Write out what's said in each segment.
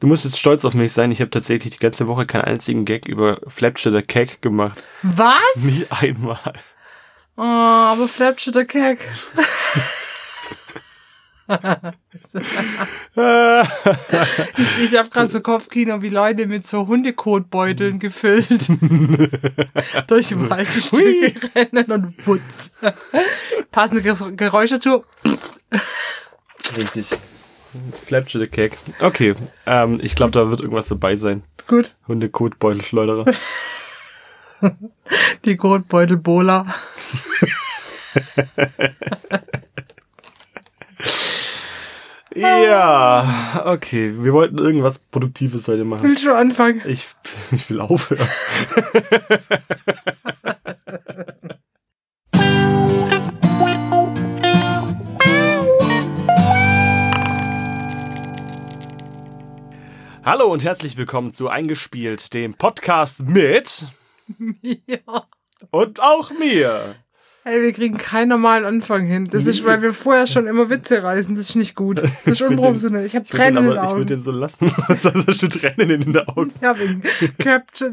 Du musst jetzt stolz auf mich sein. Ich habe tatsächlich die ganze Woche keinen einzigen Gag über Flapshire the Cake gemacht. Was? Nie einmal. Oh, aber Flapshire der Keck. ich ich habe gerade so Kopfkino, wie Leute mit so Hundekotbeuteln gefüllt durch Waldstücke rennen und putz. Passende Ger- Geräusche dazu. Richtig. The Cake. Okay, ähm, ich glaube, da wird irgendwas dabei sein. Gut. Hundekotbeutelschleuderer. Die Kotbeutel-Bola. ja, okay. Wir wollten irgendwas Produktives heute machen. Willst du anfangen? Ich, ich will aufhören. Hallo und herzlich willkommen zu Eingespielt, dem Podcast mit Ja. und auch mir. Hey, wir kriegen keinen normalen Anfang hin. Das ist, weil wir vorher schon immer Witze reißen. Das ist nicht gut. Das ist unprofessionell. Ich habe würde Tränen in den aber- ich würd Augen. den so lassen. Sonst hast du Tränen in den Augen. Ja, wegen Capture.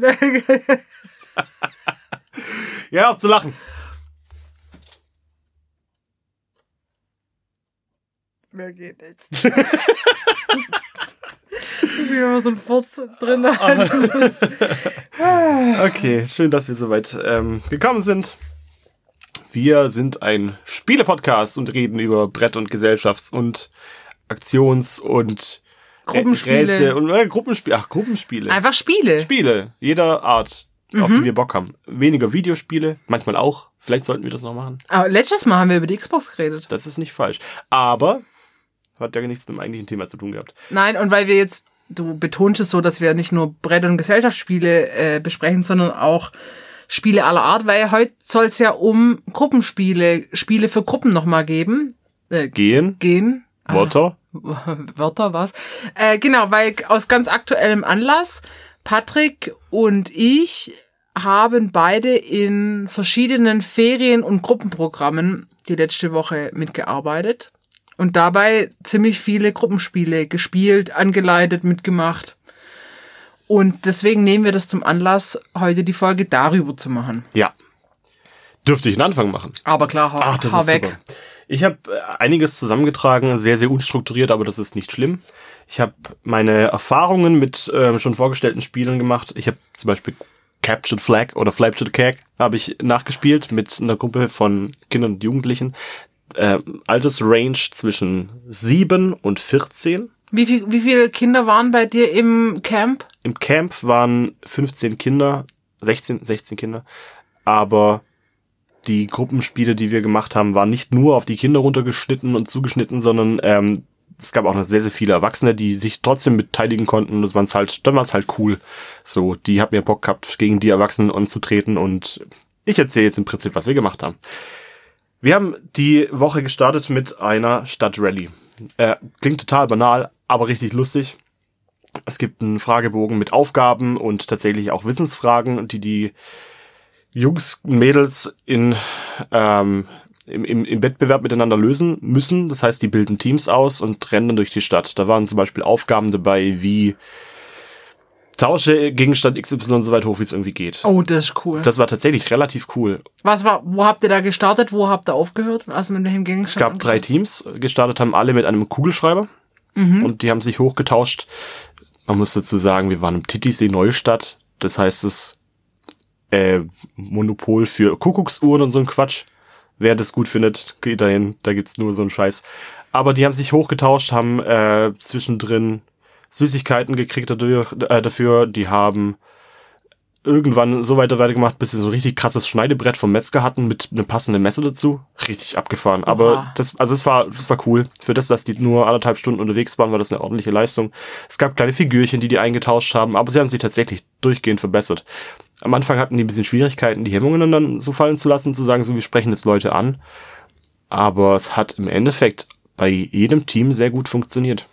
Ja, auf zu lachen. Mehr geht nicht. Ich will immer so ein Furz drin. Okay, schön, dass wir soweit ähm, gekommen sind. Wir sind ein Spiele-Podcast und reden über Brett- und Gesellschafts- und Aktions- und Gruppenspiele. Rätsel und äh, Gruppenspiele. Ach, Gruppenspiele. Einfach Spiele. Spiele jeder Art, auf Mhm. die wir Bock haben. Weniger Videospiele, manchmal auch. Vielleicht sollten wir das noch machen. Aber letztes Mal haben wir über die Xbox geredet. Das ist nicht falsch. Aber hat ja nichts mit dem eigentlichen Thema zu tun gehabt. Nein, und weil wir jetzt, du betonst es so, dass wir nicht nur Brett- und Gesellschaftsspiele äh, besprechen, sondern auch Spiele aller Art, weil heute soll es ja um Gruppenspiele, Spiele für Gruppen nochmal geben. Äh, Gehen, gehen. Wörter. Wörter, was? Äh, genau, weil aus ganz aktuellem Anlass, Patrick und ich haben beide in verschiedenen Ferien- und Gruppenprogrammen die letzte Woche mitgearbeitet und dabei ziemlich viele Gruppenspiele gespielt, angeleitet, mitgemacht. Und deswegen nehmen wir das zum Anlass, heute die Folge darüber zu machen. Ja. Dürfte ich einen Anfang machen? Aber klar, hau, Ach, das hau weg. super. Ich habe einiges zusammengetragen, sehr, sehr unstrukturiert, aber das ist nicht schlimm. Ich habe meine Erfahrungen mit ähm, schon vorgestellten Spielen gemacht. Ich habe zum Beispiel Captured Flag oder Flapshire Cake habe ich nachgespielt mit einer Gruppe von Kindern und Jugendlichen. Äh, Altersrange zwischen 7 und 14. Wie, viel, wie viele Kinder waren bei dir im Camp? Im Camp waren 15 Kinder, 16, 16 Kinder, aber die Gruppenspiele, die wir gemacht haben, waren nicht nur auf die Kinder runtergeschnitten und zugeschnitten, sondern ähm, es gab auch noch sehr, sehr viele Erwachsene, die sich trotzdem beteiligen konnten. Das war's halt, dann war es halt cool. So, die haben mir Bock gehabt, gegen die Erwachsenen anzutreten und ich erzähle jetzt im Prinzip, was wir gemacht haben. Wir haben die Woche gestartet mit einer Stadtrallye. Äh, klingt total banal, aber richtig lustig. Es gibt einen Fragebogen mit Aufgaben und tatsächlich auch Wissensfragen, die die Jungs Mädels in, ähm, im, im, im Wettbewerb miteinander lösen müssen. Das heißt, die bilden Teams aus und rennen durch die Stadt. Da waren zum Beispiel Aufgaben dabei wie Tausche Gegenstand XY so weit hoch, wie es irgendwie geht. Oh, das ist cool. Das war tatsächlich relativ cool. Was war, wo habt ihr da gestartet? Wo habt ihr aufgehört? Also mit welchem Gegenstand? Es gab drei Teams. Gestartet haben alle mit einem Kugelschreiber. Und die haben sich hochgetauscht. Man muss dazu sagen, wir waren im Titisee Neustadt. Das heißt, es äh, Monopol für Kuckucksuhren und so ein Quatsch. Wer das gut findet, geht dahin. Da gibt's nur so einen Scheiß. Aber die haben sich hochgetauscht, haben äh, zwischendrin Süßigkeiten gekriegt dadurch, äh, dafür. Die haben irgendwann so weiter weitergemacht, bis sie so ein richtig krasses Schneidebrett vom Metzger hatten mit einem passenden Messer dazu. Richtig abgefahren. Aber Oha. das, also es war, es war cool. Für das, dass die nur anderthalb Stunden unterwegs waren, war das eine ordentliche Leistung. Es gab kleine Figürchen, die die eingetauscht haben, aber sie haben sich tatsächlich durchgehend verbessert. Am Anfang hatten die ein bisschen Schwierigkeiten, die Hemmungen dann so fallen zu lassen, zu sagen, so wir sprechen jetzt Leute an. Aber es hat im Endeffekt bei jedem Team sehr gut funktioniert.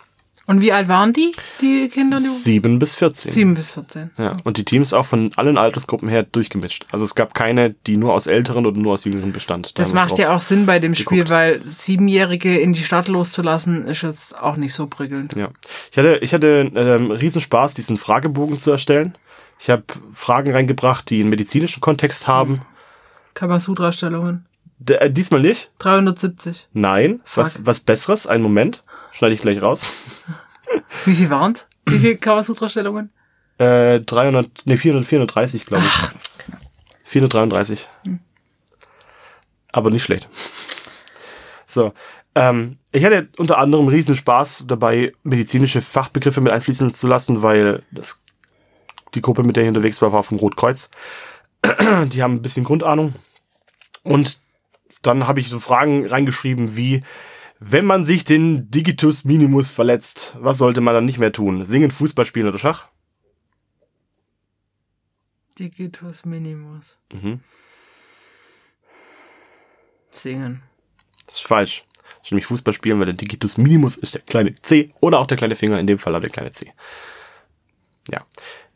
Und wie alt waren die, die Kinder? Sieben bis 14. 7 bis 14. Ja, und die Teams auch von allen Altersgruppen her durchgemischt. Also es gab keine, die nur aus älteren oder nur aus jüngeren bestand. Da Das macht ja auch Sinn bei dem Spiel, geguckt. weil Siebenjährige in die Stadt loszulassen, ist jetzt auch nicht so prickelnd. Ja. Ich hatte, ich hatte ähm, Riesenspaß, diesen Fragebogen zu erstellen. Ich habe Fragen reingebracht, die einen medizinischen Kontext haben. Kamasutra-Stellungen. D äh, diesmal nicht. 370. Nein. Was, was Besseres. Einen Moment. Schneide ich gleich raus. Wie viel waren's? Wie viele Kamasutra-Stellungen? Äh, 300, nee, 400, 430, glaube ich. 433. Aber nicht schlecht. So. Ähm, ich hatte unter anderem riesen Spaß dabei, medizinische Fachbegriffe mit einfließen zu lassen, weil das, die Gruppe, mit der ich unterwegs war, war vom Rotkreuz. Die haben ein bisschen Grundahnung. Und dann habe ich so Fragen reingeschrieben wie, wenn man sich den Digitus Minimus verletzt, was sollte man dann nicht mehr tun? Singen, Fußball spielen oder Schach? Digitus Minimus. Mhm. Singen. Das ist falsch. Das ist nämlich Fußball spielen, weil der Digitus Minimus ist der kleine C oder auch der kleine Finger, in dem Fall auch der kleine C. Ja.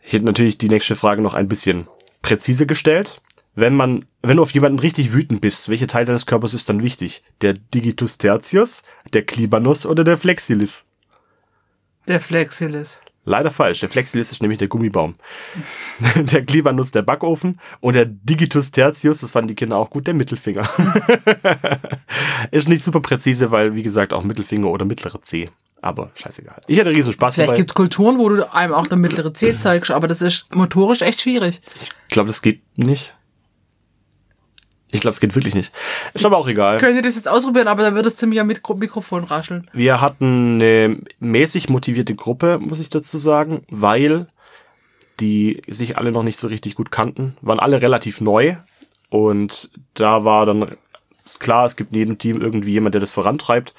Ich hätte natürlich die nächste Frage noch ein bisschen präziser gestellt. Wenn man, wenn du auf jemanden richtig wütend bist, welche Teil deines Körpers ist dann wichtig? Der Digitus tertius, der Klibanus oder der Flexilis? Der Flexilis. Leider falsch. Der Flexilis ist nämlich der Gummibaum. Der Klibanus der Backofen und der Digitus tertius, das fanden die Kinder auch gut, der Mittelfinger. ist nicht super präzise, weil, wie gesagt, auch Mittelfinger oder mittlere C. Aber scheißegal. Ich hatte riesen Spaß Vielleicht dabei. gibt's Kulturen, wo du einem auch der mittlere C zeigst, aber das ist motorisch echt schwierig. Ich glaube, das geht nicht. Ich glaube, es geht wirklich nicht. Ist aber auch egal. Könnt ihr das jetzt ausprobieren, aber dann wird es ziemlich am Mikro Mikrofon rascheln. Wir hatten eine mäßig motivierte Gruppe, muss ich dazu sagen, weil die sich alle noch nicht so richtig gut kannten, waren alle relativ neu und da war dann klar, es gibt in jedem Team irgendwie jemand, der das vorantreibt.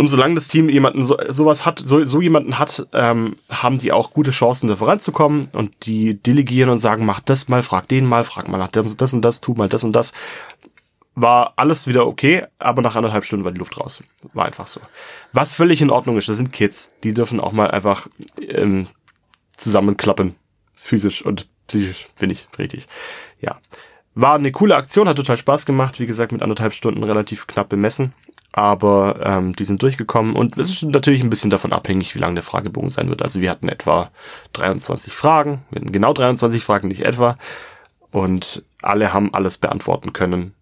Und solange das Team jemanden so, sowas hat, so, so jemanden hat, ähm, haben die auch gute Chancen, da voranzukommen und die delegieren und sagen, mach das mal, frag den mal, frag mal nach dem, das und das, tu mal das und das. War alles wieder okay, aber nach anderthalb Stunden war die Luft raus. War einfach so. Was völlig in Ordnung ist, das sind Kids. Die dürfen auch mal einfach ähm, zusammenklappen. Physisch und psychisch, finde ich richtig. Ja. War eine coole Aktion, hat total Spaß gemacht. Wie gesagt, mit anderthalb Stunden relativ knapp bemessen. Aber ähm, die sind durchgekommen und es ist natürlich ein bisschen davon abhängig, wie lang der Fragebogen sein wird. Also wir hatten etwa 23 Fragen, wir hatten genau 23 Fragen, nicht etwa. Und alle haben alles beantworten können,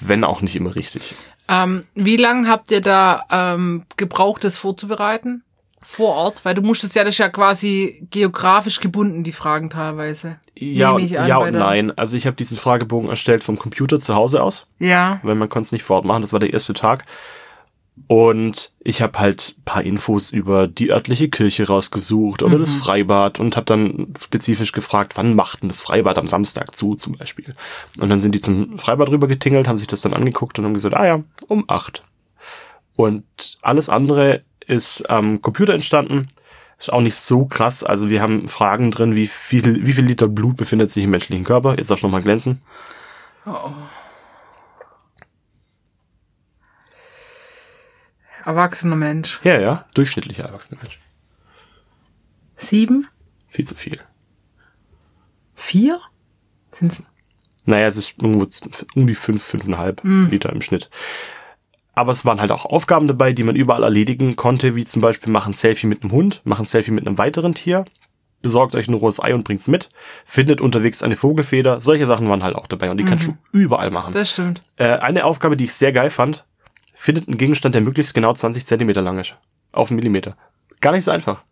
wenn auch nicht immer richtig. Ähm, wie lange habt ihr da ähm, gebraucht, das vorzubereiten? Vor Ort? Weil du musstest ja, das ja quasi geografisch gebunden, die Fragen teilweise. Ja, an, ja und nein. Also ich habe diesen Fragebogen erstellt vom Computer zu Hause aus, Ja. weil man konnte es nicht vor Ort machen. Das war der erste Tag. Und ich habe halt paar Infos über die örtliche Kirche rausgesucht oder das Freibad und habe dann spezifisch gefragt, wann macht denn das Freibad am Samstag zu zum Beispiel. Und dann sind die zum Freibad rüber getingelt, haben sich das dann angeguckt und haben gesagt, ah ja, um acht. Und alles andere ist am Computer entstanden. Ist auch nicht so krass. Also wir haben Fragen drin, wie viel, wie viel Liter Blut befindet sich im menschlichen Körper. Jetzt darfst du nochmal glänzen. Erwachsener Mensch. Ja, ja, durchschnittlicher erwachsener Mensch. Sieben? Viel zu viel. Vier? Sind's? Naja, es ist irgendwo um die fünf, fünfeinhalb Liter im Schnitt. Aber es waren halt auch Aufgaben dabei, die man überall erledigen konnte, wie zum Beispiel machen Selfie mit einem Hund, machen Selfie mit einem weiteren Tier, besorgt euch ein rohes Ei und bringt's mit, findet unterwegs eine Vogelfeder. Solche Sachen waren halt auch dabei und die kannst du überall machen. Das stimmt. Äh, eine Aufgabe, die ich sehr geil fand, findet einen Gegenstand, der möglichst genau 20 Zentimeter lang ist. Auf einen Millimeter. Gar nicht so einfach.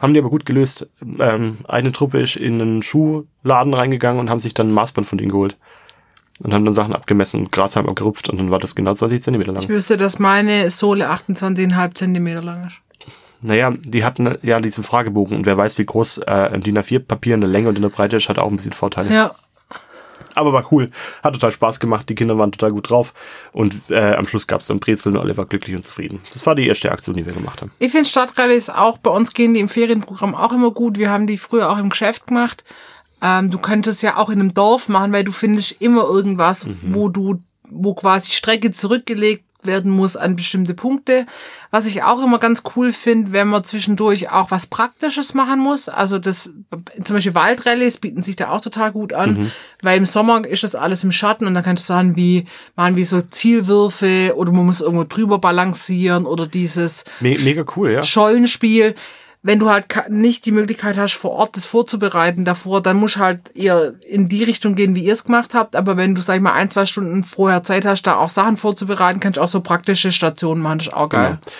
Haben die aber gut gelöst. Ähm, eine Truppe ist in einen Schuhladen reingegangen und haben sich dann ein Maßband von denen geholt. Und haben dann Sachen abgemessen und Grashalm abgerupft und dann war das genau 20 Zentimeter Ich lang. wüsste, dass meine Sohle 28,5 Zentimeter lang ist. Naja, die hatten ja diesen Fragebogen und wer weiß, wie groß äh, DIN A4-Papier in der Länge und in der Breite ist, hat auch ein bisschen Vorteile. Ja. Aber war cool. Hat total Spaß gemacht. Die Kinder waren total gut drauf. Und äh, am Schluss gab's dann Brezeln und alle waren glücklich und zufrieden. Das war die erste Aktion, die wir gemacht haben. Ich finde Stadtrallyes auch, bei uns gehen die im Ferienprogramm auch immer gut. Wir haben die früher auch im Geschäft gemacht. Ähm, du könntest ja auch in einem Dorf machen, weil du findest immer irgendwas, wo du, wo quasi Strecke zurückgelegt werden muss an bestimmte Punkte. Was ich auch immer ganz cool finde, wenn man zwischendurch auch was Praktisches machen muss. Also das, zum Beispiel Waldrallyes bieten sich da auch total gut an, mhm. weil im Sommer ist das alles im Schatten und dann kannst du sagen, wie, machen wie so Zielwürfe oder man muss irgendwo drüber balancieren oder dieses Me mega cool, ja. Schollenspiel wenn du halt nicht die Möglichkeit hast, vor Ort das vorzubereiten davor, dann musst halt eher in die Richtung gehen, wie ihr es gemacht habt. Aber wenn du, sag ich mal, ein, zwei Stunden vorher Zeit hast, da auch Sachen vorzubereiten, kannst du auch so praktische Stationen machen. Das ist auch geil. Genau.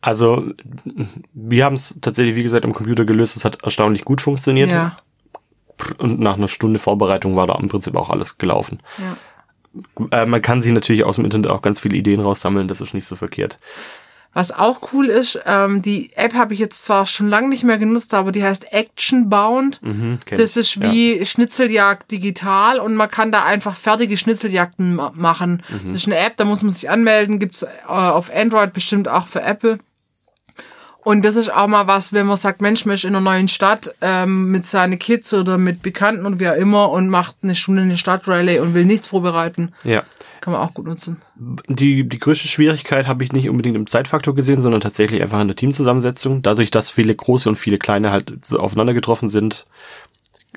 Also, wir haben es tatsächlich, wie gesagt, am Computer gelöst. Es hat erstaunlich gut funktioniert. Ja. Und nach einer Stunde Vorbereitung war da im Prinzip auch alles gelaufen. Ja. Äh, man kann sich natürlich aus dem Internet auch ganz viele Ideen raussammeln. Das ist nicht so verkehrt. Was auch cool ist, ähm, die App habe ich jetzt zwar schon lange nicht mehr genutzt, aber die heißt Action Bound. Mhm, das ist wie ja. Schnitzeljagd digital und man kann da einfach fertige Schnitzeljagden machen. Mhm. Das ist eine App, da muss man sich anmelden, gibt's äh, auf Android bestimmt auch für Apple. Und das ist auch mal was, wenn man sagt, Mensch, man ist in einer neuen Stadt ähm, mit seinen Kids oder mit Bekannten und wie auch immer und macht eine Stunde eine Stadtrallye und will nichts vorbereiten. Ja. Kann man auch gut nutzen. Die, die größte Schwierigkeit habe ich nicht unbedingt im Zeitfaktor gesehen, sondern tatsächlich einfach in der Teamzusammensetzung. Dadurch, dass viele große und viele kleine halt so aufeinander getroffen sind,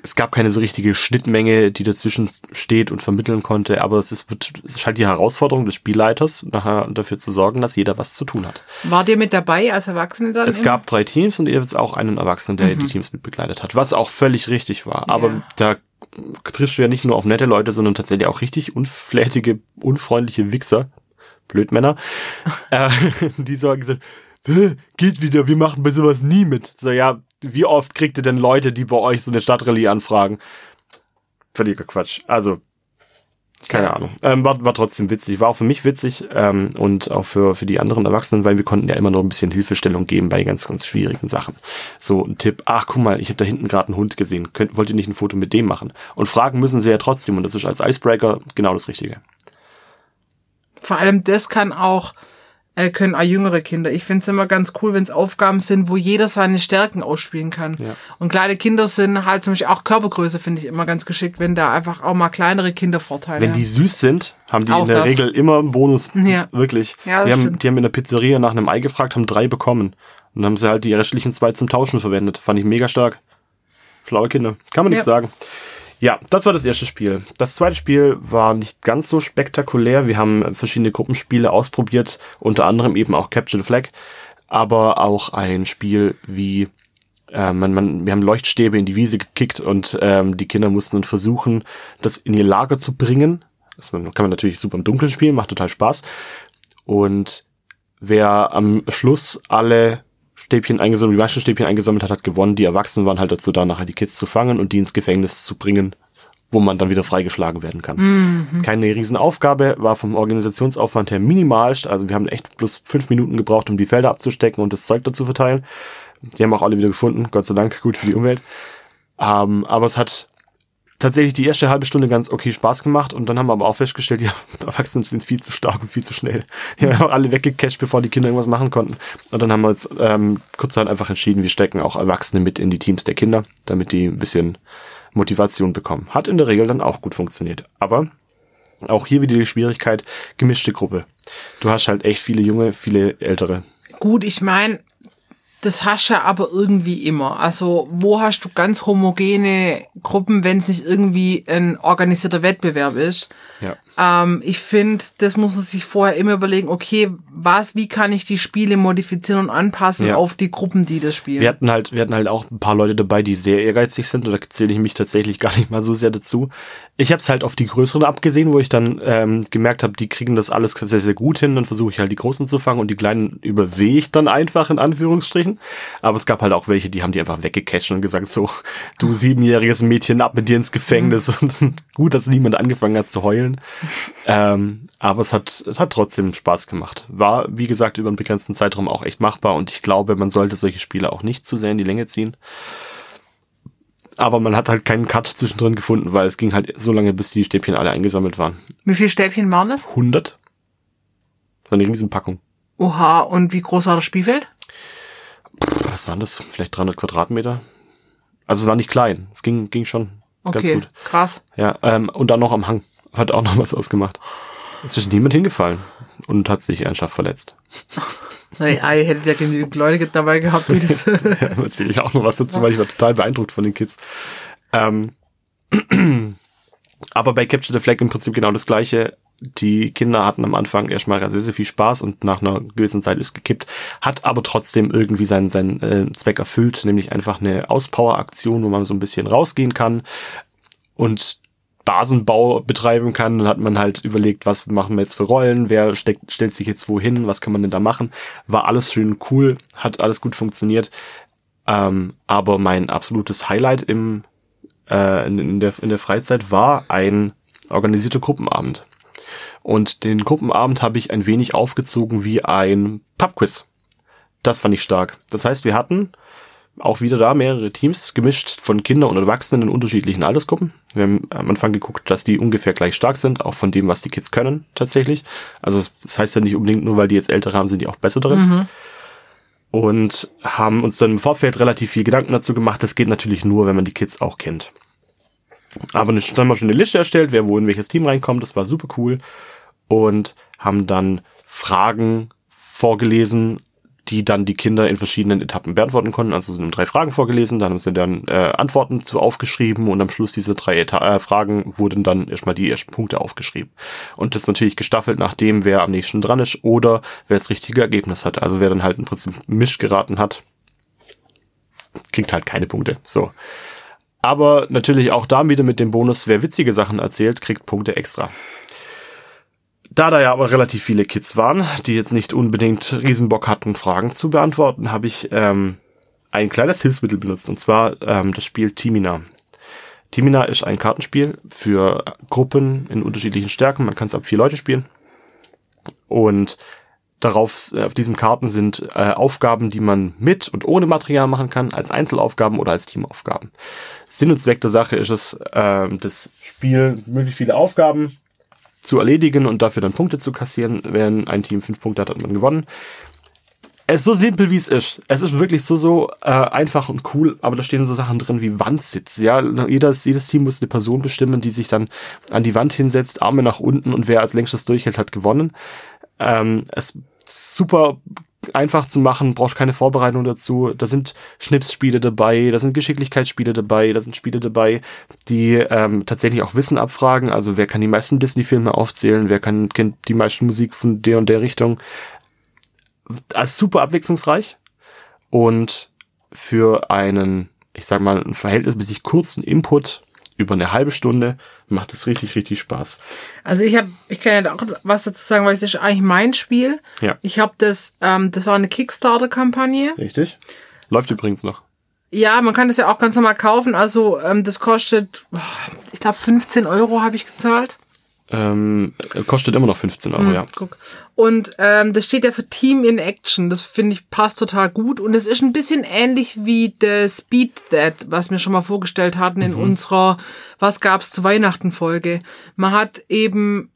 es gab keine so richtige Schnittmenge, die dazwischen steht und vermitteln konnte, aber es ist, wird, es ist halt die Herausforderung des Spielleiters, nachher dafür zu sorgen, dass jeder was zu tun hat. War der mit dabei als Erwachsene dann? Es gab drei Teams und jetzt auch einen Erwachsenen, der mhm. die Teams mit begleitet hat, was auch völlig richtig war. Ja. Aber da triffst du ja nicht nur auf nette Leute, sondern tatsächlich auch richtig unflätige, unfreundliche Wichser, Blödmänner, äh, die sagen so, geht wieder, wir machen bei sowas nie mit. So, ja, wie oft kriegt ihr denn Leute, die bei euch so eine Stadtrallye anfragen? Völliger Quatsch. Also, keine. Ahnung. Ähm, war, war trotzdem witzig. War auch für mich witzig ähm, und auch für, für die anderen Erwachsenen, weil wir konnten ja immer noch ein bisschen Hilfestellung geben bei ganz, ganz schwierigen Sachen. So ein Tipp, ach guck mal, ich habe da hinten gerade einen Hund gesehen. Könnt, wollt ihr nicht ein Foto mit dem machen? Und fragen müssen sie ja trotzdem und das ist als Icebreaker genau das Richtige. Vor allem das kann auch äh, können auch jüngere Kinder. Ich finde es immer ganz cool, wenn es Aufgaben sind, wo jeder seine Stärken ausspielen kann. Ja. Und kleine Kinder sind halt zum Beispiel auch Körpergröße, finde ich immer ganz geschickt, wenn da einfach auch mal kleinere Kinder Vorteile Wenn die süß sind, haben die auch in der das. Regel immer einen Bonus. Ja. Wirklich. Ja, die, haben, die haben in der Pizzeria nach einem Ei gefragt, haben drei bekommen. Und dann haben sie halt die restlichen zwei zum Tauschen verwendet. Fand ich mega stark. Schlaue Kinder. Kann man ja. nichts sagen. Ja, das war das erste Spiel. Das zweite Spiel war nicht ganz so spektakulär. Wir haben verschiedene Gruppenspiele ausprobiert, unter anderem eben auch Capture the Flag, aber auch ein Spiel wie äh, man, man, wir haben Leuchtstäbe in die Wiese gekickt und ähm, die Kinder mussten dann versuchen, das in ihr Lager zu bringen. Das kann man natürlich super im Dunkeln spielen, macht total Spaß. Und wer am Schluss alle Stäbchen eingesammelt, die meisten Stäbchen eingesammelt hat, hat gewonnen. Die Erwachsenen waren halt dazu da, nachher die Kids zu fangen und die ins Gefängnis zu bringen, wo man dann wieder freigeschlagen werden kann. Mhm. Keine Riesenaufgabe, war vom Organisationsaufwand her minimalst. Also wir haben echt bloß fünf Minuten gebraucht, um die Felder abzustecken und das Zeug dazu verteilen. Die haben auch alle wieder gefunden, Gott sei Dank, gut für die Umwelt. Ähm, aber es hat tatsächlich die erste halbe Stunde ganz okay Spaß gemacht und dann haben wir aber auch festgestellt, ja, Erwachsene sind viel zu stark und viel zu schnell. Die haben einfach alle weggecatcht, bevor die Kinder irgendwas machen konnten. Und dann haben wir uns ähm, kurzerhand einfach entschieden, wir stecken auch Erwachsene mit in die Teams der Kinder, damit die ein bisschen Motivation bekommen. Hat in der Regel dann auch gut funktioniert. Aber auch hier wieder die Schwierigkeit, gemischte Gruppe. Du hast halt echt viele junge, viele ältere. Gut, ich meine, das hast du aber irgendwie immer. Also wo hast du ganz homogene Gruppen, wenn es nicht irgendwie ein organisierter Wettbewerb ist? Ja. Ähm, ich finde, das muss man sich vorher immer überlegen, okay, was, wie kann ich die Spiele modifizieren und anpassen ja. auf die Gruppen, die das spielen? Wir hatten halt, wir hatten halt auch ein paar Leute dabei, die sehr ehrgeizig sind, und da zähle ich mich tatsächlich gar nicht mal so sehr dazu. Ich habe es halt auf die größeren abgesehen, wo ich dann ähm, gemerkt habe, die kriegen das alles sehr, sehr gut hin, dann versuche ich halt die großen zu fangen und die kleinen übersehe ich dann einfach in Anführungsstrichen. Aber es gab halt auch welche, die haben die einfach weggecatcht und gesagt, so, du siebenjähriges Mädchen, ab mit dir ins Gefängnis. Mhm. Und gut, dass niemand angefangen hat zu heulen. Ähm, aber es hat, es hat trotzdem Spaß gemacht. War, wie gesagt, über einen begrenzten Zeitraum auch echt machbar und ich glaube, man sollte solche Spiele auch nicht zu sehr in die Länge ziehen. Aber man hat halt keinen Cut zwischendrin gefunden, weil es ging halt so lange, bis die Stäbchen alle eingesammelt waren. Wie viele Stäbchen waren das? 100. So eine Riesenpackung. Oha, und wie groß war das Spielfeld? Was waren das? Vielleicht 300 Quadratmeter? Also es war nicht klein. Es ging, ging schon okay, ganz gut. krass. Ja, ähm, und dann noch am Hang. Hat auch noch was ausgemacht. Es ist niemand hingefallen und hat sich ernsthaft verletzt. Naja, ihr hättet ja genügend Leute dabei gehabt, die das. ja, erzähle ich auch noch was dazu, weil ich war total beeindruckt von den Kids. Ähm, aber bei Capture the Flag im Prinzip genau das gleiche. Die Kinder hatten am Anfang erstmal sehr, sehr viel Spaß und nach einer gewissen Zeit ist gekippt, hat aber trotzdem irgendwie seinen, seinen äh, Zweck erfüllt, nämlich einfach eine Auspower-Aktion, wo man so ein bisschen rausgehen kann und Basenbau betreiben kann. Dann hat man halt überlegt, was machen wir jetzt für Rollen, wer steckt, stellt sich jetzt wohin, was kann man denn da machen. War alles schön cool, hat alles gut funktioniert. Ähm, aber mein absolutes Highlight im, äh, in, in, der, in der Freizeit war ein organisierter Gruppenabend. Und den Gruppenabend habe ich ein wenig aufgezogen wie ein Pubquiz. Das fand ich stark. Das heißt, wir hatten auch wieder da mehrere Teams, gemischt von Kindern und Erwachsenen in unterschiedlichen Altersgruppen. Wir haben am Anfang geguckt, dass die ungefähr gleich stark sind, auch von dem, was die Kids können tatsächlich. Also das heißt ja nicht unbedingt nur, weil die jetzt ältere haben, sind die auch besser drin. Mhm. Und haben uns dann im Vorfeld relativ viel Gedanken dazu gemacht. Das geht natürlich nur, wenn man die Kids auch kennt. Aber dann haben wir schon eine Liste erstellt, wer wo in welches Team reinkommt. Das war super cool. Und haben dann Fragen vorgelesen die dann die Kinder in verschiedenen Etappen beantworten konnten. Also sind drei Fragen vorgelesen, dann haben sie dann äh, Antworten zu aufgeschrieben und am Schluss dieser drei Eta äh, Fragen wurden dann erstmal die ersten Punkte aufgeschrieben. Und das natürlich gestaffelt nach dem, wer am nächsten dran ist oder wer das richtige Ergebnis hat. Also wer dann halt im Prinzip Misch geraten hat, kriegt halt keine Punkte. So. Aber natürlich auch da wieder mit dem Bonus, wer witzige Sachen erzählt, kriegt Punkte extra. Da da ja aber relativ viele Kids waren, die jetzt nicht unbedingt Riesenbock hatten, Fragen zu beantworten, habe ich ähm, ein kleines Hilfsmittel benutzt, und zwar ähm, das Spiel Timina. Timina ist ein Kartenspiel für Gruppen in unterschiedlichen Stärken. Man kann es ab vier Leute spielen. Und darauf, äh, auf diesen Karten sind äh, Aufgaben, die man mit und ohne Material machen kann, als Einzelaufgaben oder als Teamaufgaben. Sinn und Zweck der Sache ist es, äh, das Spiel möglichst viele Aufgaben zu erledigen und dafür dann Punkte zu kassieren. Wenn ein Team fünf Punkte hat, hat man gewonnen. Es ist so simpel, wie es ist. Es ist wirklich so, so äh, einfach und cool, aber da stehen so Sachen drin wie Wandsitz. Ja, jedes, jedes Team muss eine Person bestimmen, die sich dann an die Wand hinsetzt, Arme nach unten und wer als längstes durchhält, hat gewonnen. Ähm, es super einfach zu machen, brauchst keine Vorbereitung dazu. Da sind Schnipsspiele dabei, da sind Geschicklichkeitsspiele dabei, da sind Spiele dabei, die ähm, tatsächlich auch Wissen abfragen. Also wer kann die meisten Disney-Filme aufzählen, wer kann kennt die meisten Musik von der und der Richtung. Also super abwechslungsreich und für einen, ich sag mal, einen verhältnismäßig kurzen Input über eine halbe Stunde macht es richtig, richtig Spaß. Also ich habe, ich kann ja auch was dazu sagen, weil es ist eigentlich mein Spiel. Ja. Ich habe das, ähm, das war eine Kickstarter-Kampagne. Richtig. Läuft übrigens noch. Ja, man kann das ja auch ganz normal kaufen. Also ähm, das kostet, ich glaube 15 Euro habe ich gezahlt. Ähm, kostet immer noch 15 Euro, hm, ja. Guck. Und ähm, das steht ja für Team in Action. Das finde ich passt total gut. Und es ist ein bisschen ähnlich wie das Speed That, was wir schon mal vorgestellt hatten in mhm. unserer Was gab's zu Weihnachten Folge. Man hat eben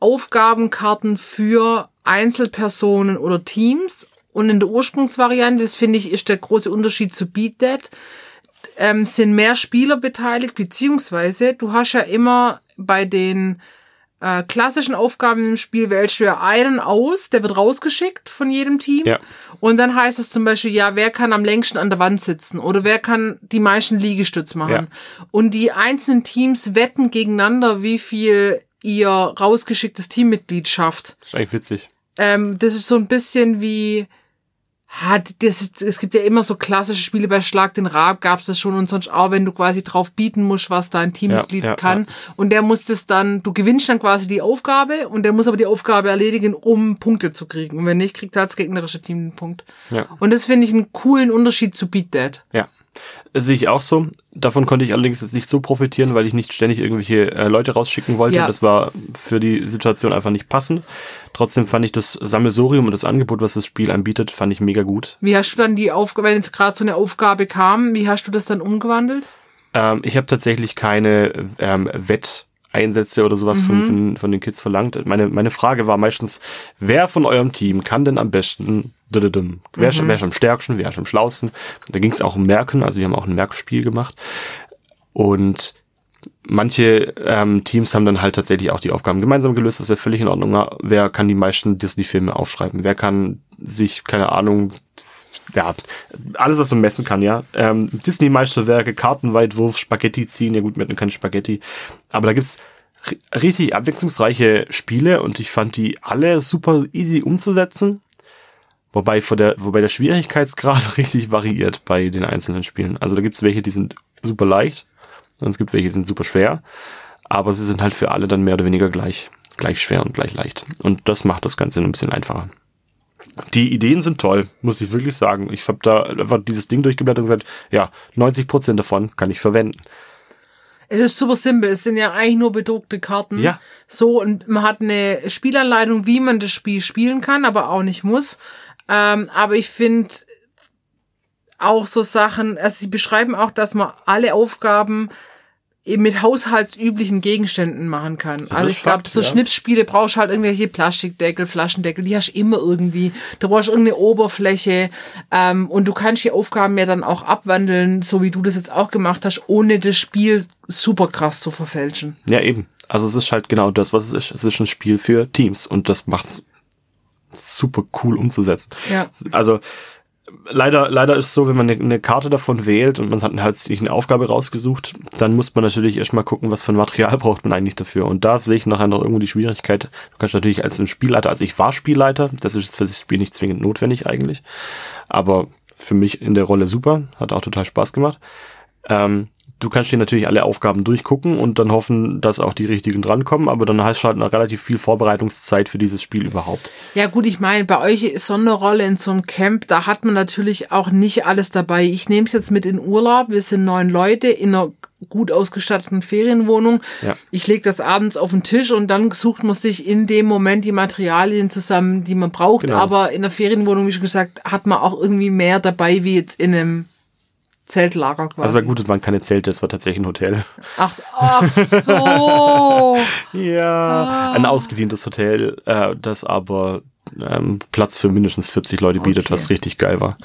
Aufgabenkarten für Einzelpersonen oder Teams. Und in der Ursprungsvariante, das finde ich, ist der große Unterschied zu Beat That, ähm, sind mehr Spieler beteiligt, beziehungsweise du hast ja immer bei den äh, klassischen Aufgaben im Spiel wählst du ja einen aus, der wird rausgeschickt von jedem Team. Ja. Und dann heißt es zum Beispiel, ja, wer kann am längsten an der Wand sitzen oder wer kann die meisten Liegestütz machen. Ja. Und die einzelnen Teams wetten gegeneinander, wie viel ihr rausgeschicktes Teammitglied schafft. Das ist eigentlich witzig. Ähm, das ist so ein bisschen wie ha, das es gibt ja immer so klassische Spiele bei Schlag den Rab gab's das schon und sonst auch, wenn du quasi drauf bieten musst, was dein Teammitglied ja, ja, kann. Ja. Und der muss das dann, du gewinnst dann quasi die Aufgabe und der muss aber die Aufgabe erledigen, um Punkte zu kriegen. Und wenn nicht, kriegt halt das gegnerische Team den Punkt. Ja. Und das finde ich einen coolen Unterschied zu Beat That. Ja. Sehe ich auch so. Davon konnte ich allerdings jetzt nicht so profitieren, weil ich nicht ständig irgendwelche äh, Leute rausschicken wollte. Ja. Das war für die Situation einfach nicht passend. Trotzdem fand ich das Sammelsorium und das Angebot, was das Spiel anbietet, fand ich mega gut. Wie hast du dann die Aufgabe, wenn jetzt gerade so eine Aufgabe kam, wie hast du das dann umgewandelt? Ähm, ich habe tatsächlich keine ähm, Wett Einsätze oder sowas mhm. von, von, von den Kids verlangt. Meine, meine Frage war meistens, wer von eurem Team kann denn am besten, wer, mhm. wer ist am stärksten, wer ist am schlausten? Da ging es auch um Merken, also wir haben auch ein Merkspiel gemacht. Und manche ähm, Teams haben dann halt tatsächlich auch die Aufgaben gemeinsam gelöst, was ja völlig in Ordnung war. Wer kann die meisten Disney-Filme aufschreiben? Wer kann sich, keine Ahnung, ja, alles, was man messen kann, ja. Ähm, Disney-Meisterwerke, Kartenweitwurf, Spaghetti ziehen, ja gut, wir hatten keine Spaghetti. Aber da gibt's richtig abwechslungsreiche Spiele und ich fand die alle super easy umzusetzen. Wobei, vor der, wobei der Schwierigkeitsgrad richtig variiert bei den einzelnen Spielen. Also da gibt's welche, die sind super leicht und es gibt welche, die sind super schwer. Aber sie sind halt für alle dann mehr oder weniger gleich, gleich schwer und gleich leicht. Und das macht das Ganze ein bisschen einfacher. Die Ideen sind toll, muss ich wirklich sagen. Ich habe da einfach dieses Ding durchgeblättert und gesagt, ja, 90 Prozent davon kann ich verwenden. Es ist super simpel. Es sind ja eigentlich nur bedruckte Karten. Ja. So, und man hat eine Spielanleitung, wie man das Spiel spielen kann, aber auch nicht muss. Ähm, aber ich finde auch so Sachen, also sie beschreiben auch, dass man alle Aufgaben mit haushaltsüblichen Gegenständen machen kann. Das also ich glaube, so ja. Schnipsspiele brauchst halt irgendwelche Plastikdeckel, Flaschendeckel, die hast du immer irgendwie. Du brauchst irgendeine Oberfläche ähm, und du kannst die Aufgaben ja dann auch abwandeln, so wie du das jetzt auch gemacht hast, ohne das Spiel super krass zu verfälschen. Ja, eben. Also es ist halt genau das, was es ist. Es ist ein Spiel für Teams und das macht's super cool umzusetzen. Ja. Also leider, leider ist so, wenn man eine, eine Karte davon wählt und man hat halt sich eine Aufgabe rausgesucht, dann muss man natürlich erstmal gucken, was für ein Material braucht man eigentlich dafür. Und da sehe ich nachher noch irgendwo die Schwierigkeit. Du kannst natürlich als ein Spielleiter, also ich war Spielleiter, das ist für das Spiel nicht zwingend notwendig eigentlich, aber für mich in der Rolle super, hat auch total Spaß gemacht. Ähm, du kannst dir natürlich alle Aufgaben durchgucken und dann hoffen, dass auch die richtigen drankommen, aber dann hast du halt noch relativ viel Vorbereitungszeit für dieses Spiel überhaupt. Ja gut, ich meine, bei euch ist Sonderrolle in so einem Camp, da hat man natürlich auch nicht alles dabei. Ich nehme es jetzt mit in Urlaub. Wir sind neun Leute in einer gut ausgestatteten Ferienwohnung. Ja. Ich lege das abends auf den Tisch und dann sucht man sich in dem Moment die Materialien zusammen, die man braucht. Genau. Aber in der Ferienwohnung, wie schon gesagt, hat man auch irgendwie mehr dabei, wie jetzt in einem Zeltlager quasi. Also war gut, es waren keine Zelte, es war tatsächlich ein Hotel. Ach, ach so. Ja, ein ausgedientes Hotel, äh, das aber ähm, Platz für mindestens 40 Leute bietet, Okay. was richtig geil war.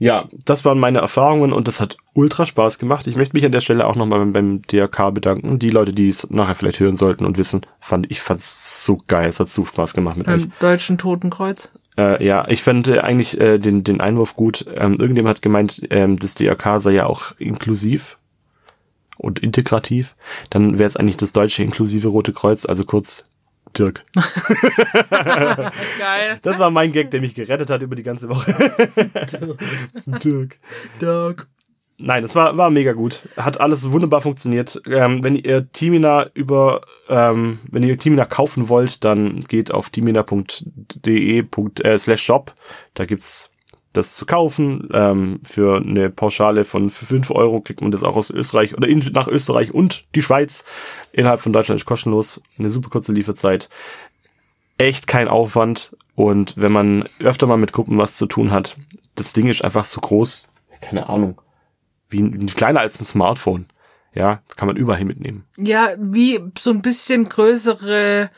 Ja, das waren meine Erfahrungen und das hat ultra Spaß gemacht. Ich möchte mich an der Stelle auch nochmal beim, beim DRK bedanken. Die Leute, die es nachher vielleicht hören sollten und wissen, fand ich fand's so geil. Es hat so Spaß gemacht mit euch. Beim Deutschen Totenkreuz. Äh, ja, ich fand äh, eigentlich äh, den, den Einwurf gut. Ähm, irgendjemand hat gemeint, ähm, das DRK sei ja auch inklusiv und integrativ. Dann wäre es eigentlich das deutsche inklusive Rote Kreuz, also kurz Dirk. Geil. Das war mein Gag, der mich gerettet hat über die ganze Woche. Dirk. Dirk. Nein, es war, war mega gut. Hat alles wunderbar funktioniert. Ähm, wenn ihr Timina über, ähm, wenn ihr Timina kaufen wollt, dann geht auf timina.de äh, slash shop. Da gibt's das zu kaufen. Ähm, für eine Pauschale von für 5 Euro kriegt man das auch aus Österreich oder in, nach Österreich und die Schweiz. Innerhalb von Deutschland ist kostenlos. Eine super kurze Lieferzeit. Echt kein Aufwand. Und wenn man öfter mal mit Gruppen was zu tun hat, das Ding ist einfach so groß. Keine Ahnung wie ein, kleiner als ein Smartphone. Ja, kann man überall hin mitnehmen. Ja, wie so ein bisschen größere,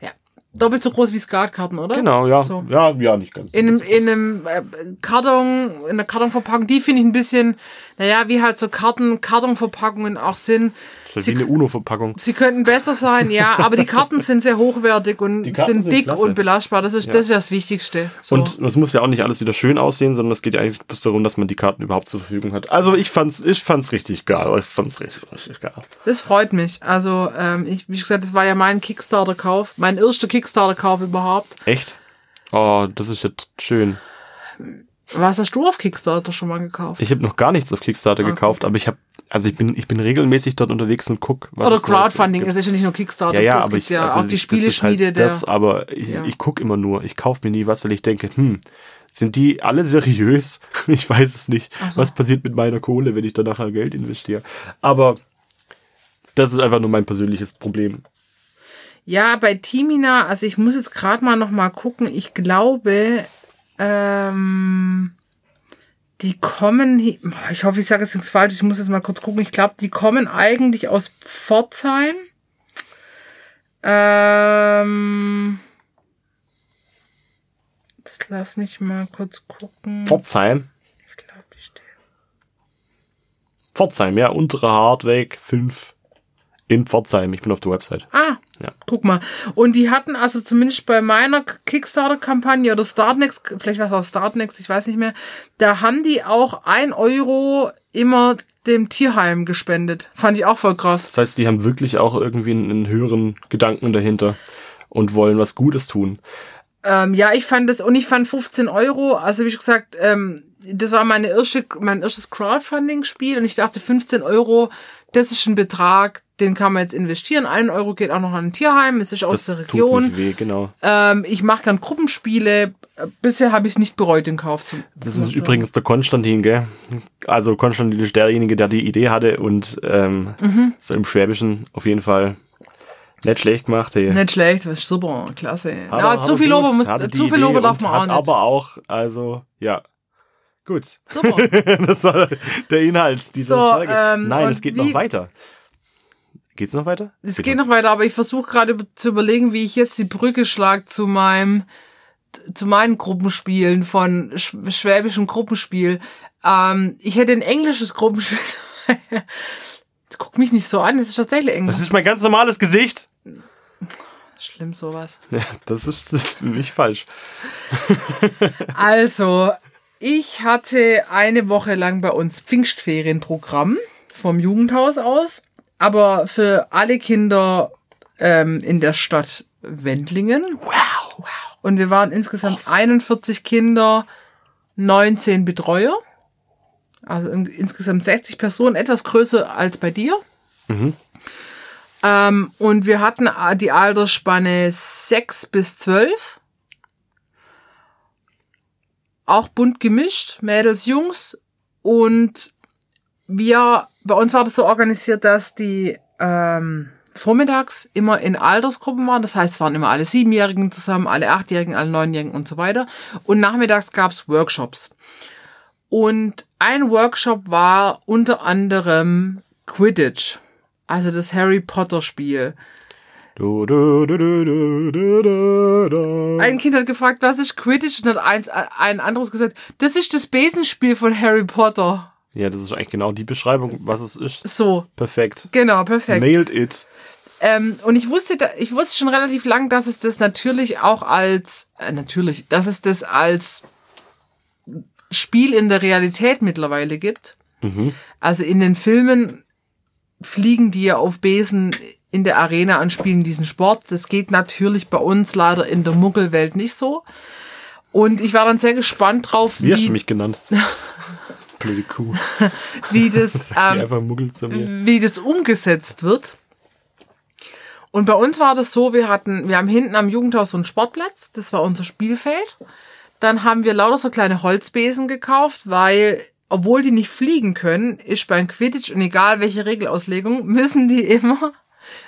ja, doppelt so groß wie Skatkarten, oder? Genau, ja. So. Ja, ja, nicht ganz. In einem, in einem äh, Karton, in einer Kartonverpackung, die finde ich ein bisschen, naja, wie halt so Karten, Kartonverpackungen auch sind. Das ist halt wie eine UNO-Verpackung. Sie könnten besser sein, ja, aber die Karten sind sehr hochwertig und sind sind dick klasse. und belastbar. Das ist, Ja. das ist das Wichtigste. So. Und es muss ja auch nicht alles wieder schön aussehen, sondern es geht ja eigentlich bloß darum, dass man die Karten überhaupt zur Verfügung hat. Also ich fand's, ich fand's richtig geil. Ich fand's richtig, richtig geil. Das freut mich. Also, ähm, ich, wie gesagt, das war ja mein Kickstarter-Kauf, mein erster Kickstarter-Kauf überhaupt. Echt? Oh, das ist ja t- schön. Was hast du auf Kickstarter schon mal gekauft? Ich habe noch gar nichts auf Kickstarter gekauft, aber ich habe, also ich bin, ich bin regelmäßig dort unterwegs und guck, was Oder es Crowdfunding, es ist ja nicht nur Kickstarter, Ja, ja, es aber gibt ich, ja also auch die ist Spieleschmiede halt der. das, aber ich, Ja. ich guck immer nur. Ich kauf mir nie was, weil ich denke, hm, sind die alle seriös? Ich weiß es nicht. So. Was passiert mit meiner Kohle, wenn ich da nachher Geld investiere? Aber das ist einfach nur mein persönliches Problem. Ja, bei Timina, also ich muss jetzt gerade mal noch mal gucken. Ich glaube, ähm, die kommen, ich hoffe, ich sage jetzt nichts falsch. Ich muss jetzt mal kurz gucken. Ich glaube, die kommen eigentlich aus Pforzheim. Ähm, jetzt lass mich mal kurz gucken. Pforzheim. Ich glaube, die steht. Pforzheim, ja, untere Hartweg 5 in Pforzheim. Ich bin auf der Website. Ah, Ja. guck mal. Und die hatten also zumindest bei meiner Kickstarter-Kampagne oder Startnext, vielleicht war es auch Startnext, ich weiß nicht mehr, da haben die auch ein Euro immer dem Tierheim gespendet. Fand ich auch voll krass. Das heißt, die haben wirklich auch irgendwie einen, einen höheren Gedanken dahinter und wollen was Gutes tun. Ähm, ja, ich fand das, und ich fand 15 Euro, also wie gesagt, ähm, das war meine erste, mein erstes Crowdfunding-Spiel und ich dachte 15 Euro, das ist ein Betrag, den kann man jetzt investieren. Ein Euro geht auch noch an ein Tierheim, es ist aus Das der tut Region. nicht weh, genau. Ähm, ich mache gern Gruppenspiele. Bisher habe ich es nicht bereut, den Kauf zu Das ist übrigens der Konstantin, gell? Also Konstantin ist derjenige, der die Idee hatte und ähm, Mhm. so im Schwäbischen auf jeden Fall nicht schlecht gemacht. Hey. Nicht schlecht, was super, klasse. Hat er- ja, zu viel Lobe muss, hatte die zu viel Idee Lobe darf man auch nicht. aber auch, also, ja. Gut. Super. das war der Inhalt dieser So, Folge. ähm, Nein, es geht wie- noch weiter. Geht's noch weiter? Es Bitte. geht noch weiter, aber ich versuche gerade zu überlegen, wie ich jetzt die Brücke schlage zu meinem, zu meinen Gruppenspielen von sch schwäbischem Gruppenspiel. Ähm, ich hätte ein englisches Gruppenspiel. Guck mich nicht so an, es ist tatsächlich Englisch. Das ist mein ganz normales Gesicht. Schlimm sowas. Ja, das ist, das ist nicht falsch. Also, ich hatte eine Woche lang bei uns Pfingstferienprogramm vom Jugendhaus aus, aber für alle Kinder ähm, in der Stadt Wendlingen. Wow. Und wir waren insgesamt 41 Kinder, 19 Betreuer. Also in, insgesamt 60 Personen, etwas größer als bei dir. Ähm, und wir hatten äh, die Altersspanne 6 bis 12 auch bunt gemischt, Mädels, Jungs. Und wir, bei uns war das so organisiert, dass die ähm, vormittags immer in Altersgruppen waren. Das heißt, es waren immer alle Siebenjährigen zusammen, alle Achtjährigen, alle Neunjährigen und so weiter. Und nachmittags gab's Workshops. Und ein Workshop war unter anderem Quidditch. Also das Harry Potter Spiel. Du, du, du. Ein Kind hat gefragt, was ist Quidditch? Und hat eins, ein anderes gesagt, das ist das Besenspiel von Harry Potter. Ja, das ist eigentlich genau die Beschreibung, was es ist. So, Perfekt. genau, perfekt. Nailed it. Ähm, und ich wusste, ich wusste schon relativ lang, dass es das natürlich auch als, äh, natürlich, dass es das als Spiel in der Realität mittlerweile gibt. Also in den Filmen fliegen die ja auf Besen in der Arena und spielen diesen Sport. Das geht natürlich bei uns leider in der Muggelwelt nicht so. Und ich war dann sehr gespannt drauf, Wie hast du wie, mich genannt? Blöde Kuh. wie das, ähm, wie das umgesetzt wird. Und bei uns war das so, wir hatten, wir haben hinten am Jugendhaus so einen Sportplatz, das war unser Spielfeld. Dann haben wir lauter so kleine Holzbesen gekauft, weil, obwohl die nicht fliegen können, ist beim Quidditch und egal welche Regelauslegung, müssen die immer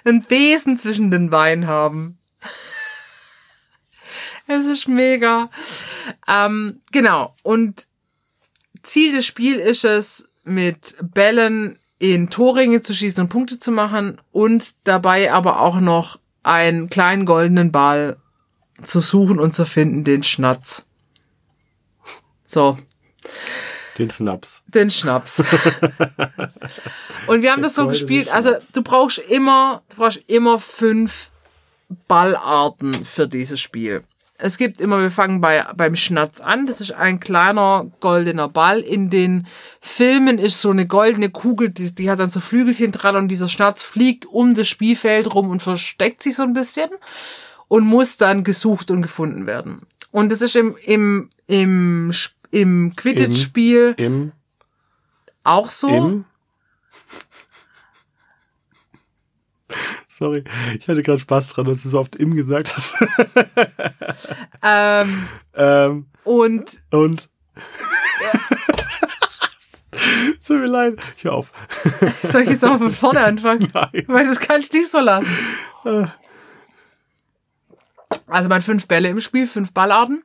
einen Besen zwischen den Beinen haben. Es ist mega. Ähm, genau. Und Ziel des Spiels ist es, mit Bällen in Torringe zu schießen und Punkte zu machen und dabei aber auch noch einen kleinen goldenen Ball zu suchen und zu finden, den Schnatz. So, Den Schnaps. den Schnaps. und wir haben das so gespielt, also du brauchst immer, du brauchst immer fünf Ballarten für dieses Spiel. Es gibt immer, wir fangen bei, beim Schnatz an. Das ist ein kleiner goldener Ball. In den Filmen ist so eine goldene Kugel, die, die hat dann so Flügelchen dran und dieser Schnatz fliegt um das Spielfeld rum und versteckt sich so ein bisschen und muss dann gesucht und gefunden werden. Und das ist im, im, im, im Quidditch-Spiel Im, auch so. im. Sorry, ich hatte gerade Spaß dran, dass du so oft im gesagt hast. Ähm, ähm, und und. Tut mir leid. Ich hör auf. soll ich jetzt auch von vorne anfangen? Nein. Weil das kann ich nicht so lassen. Also man hat fünf Bälle im Spiel, fünf Ballarten.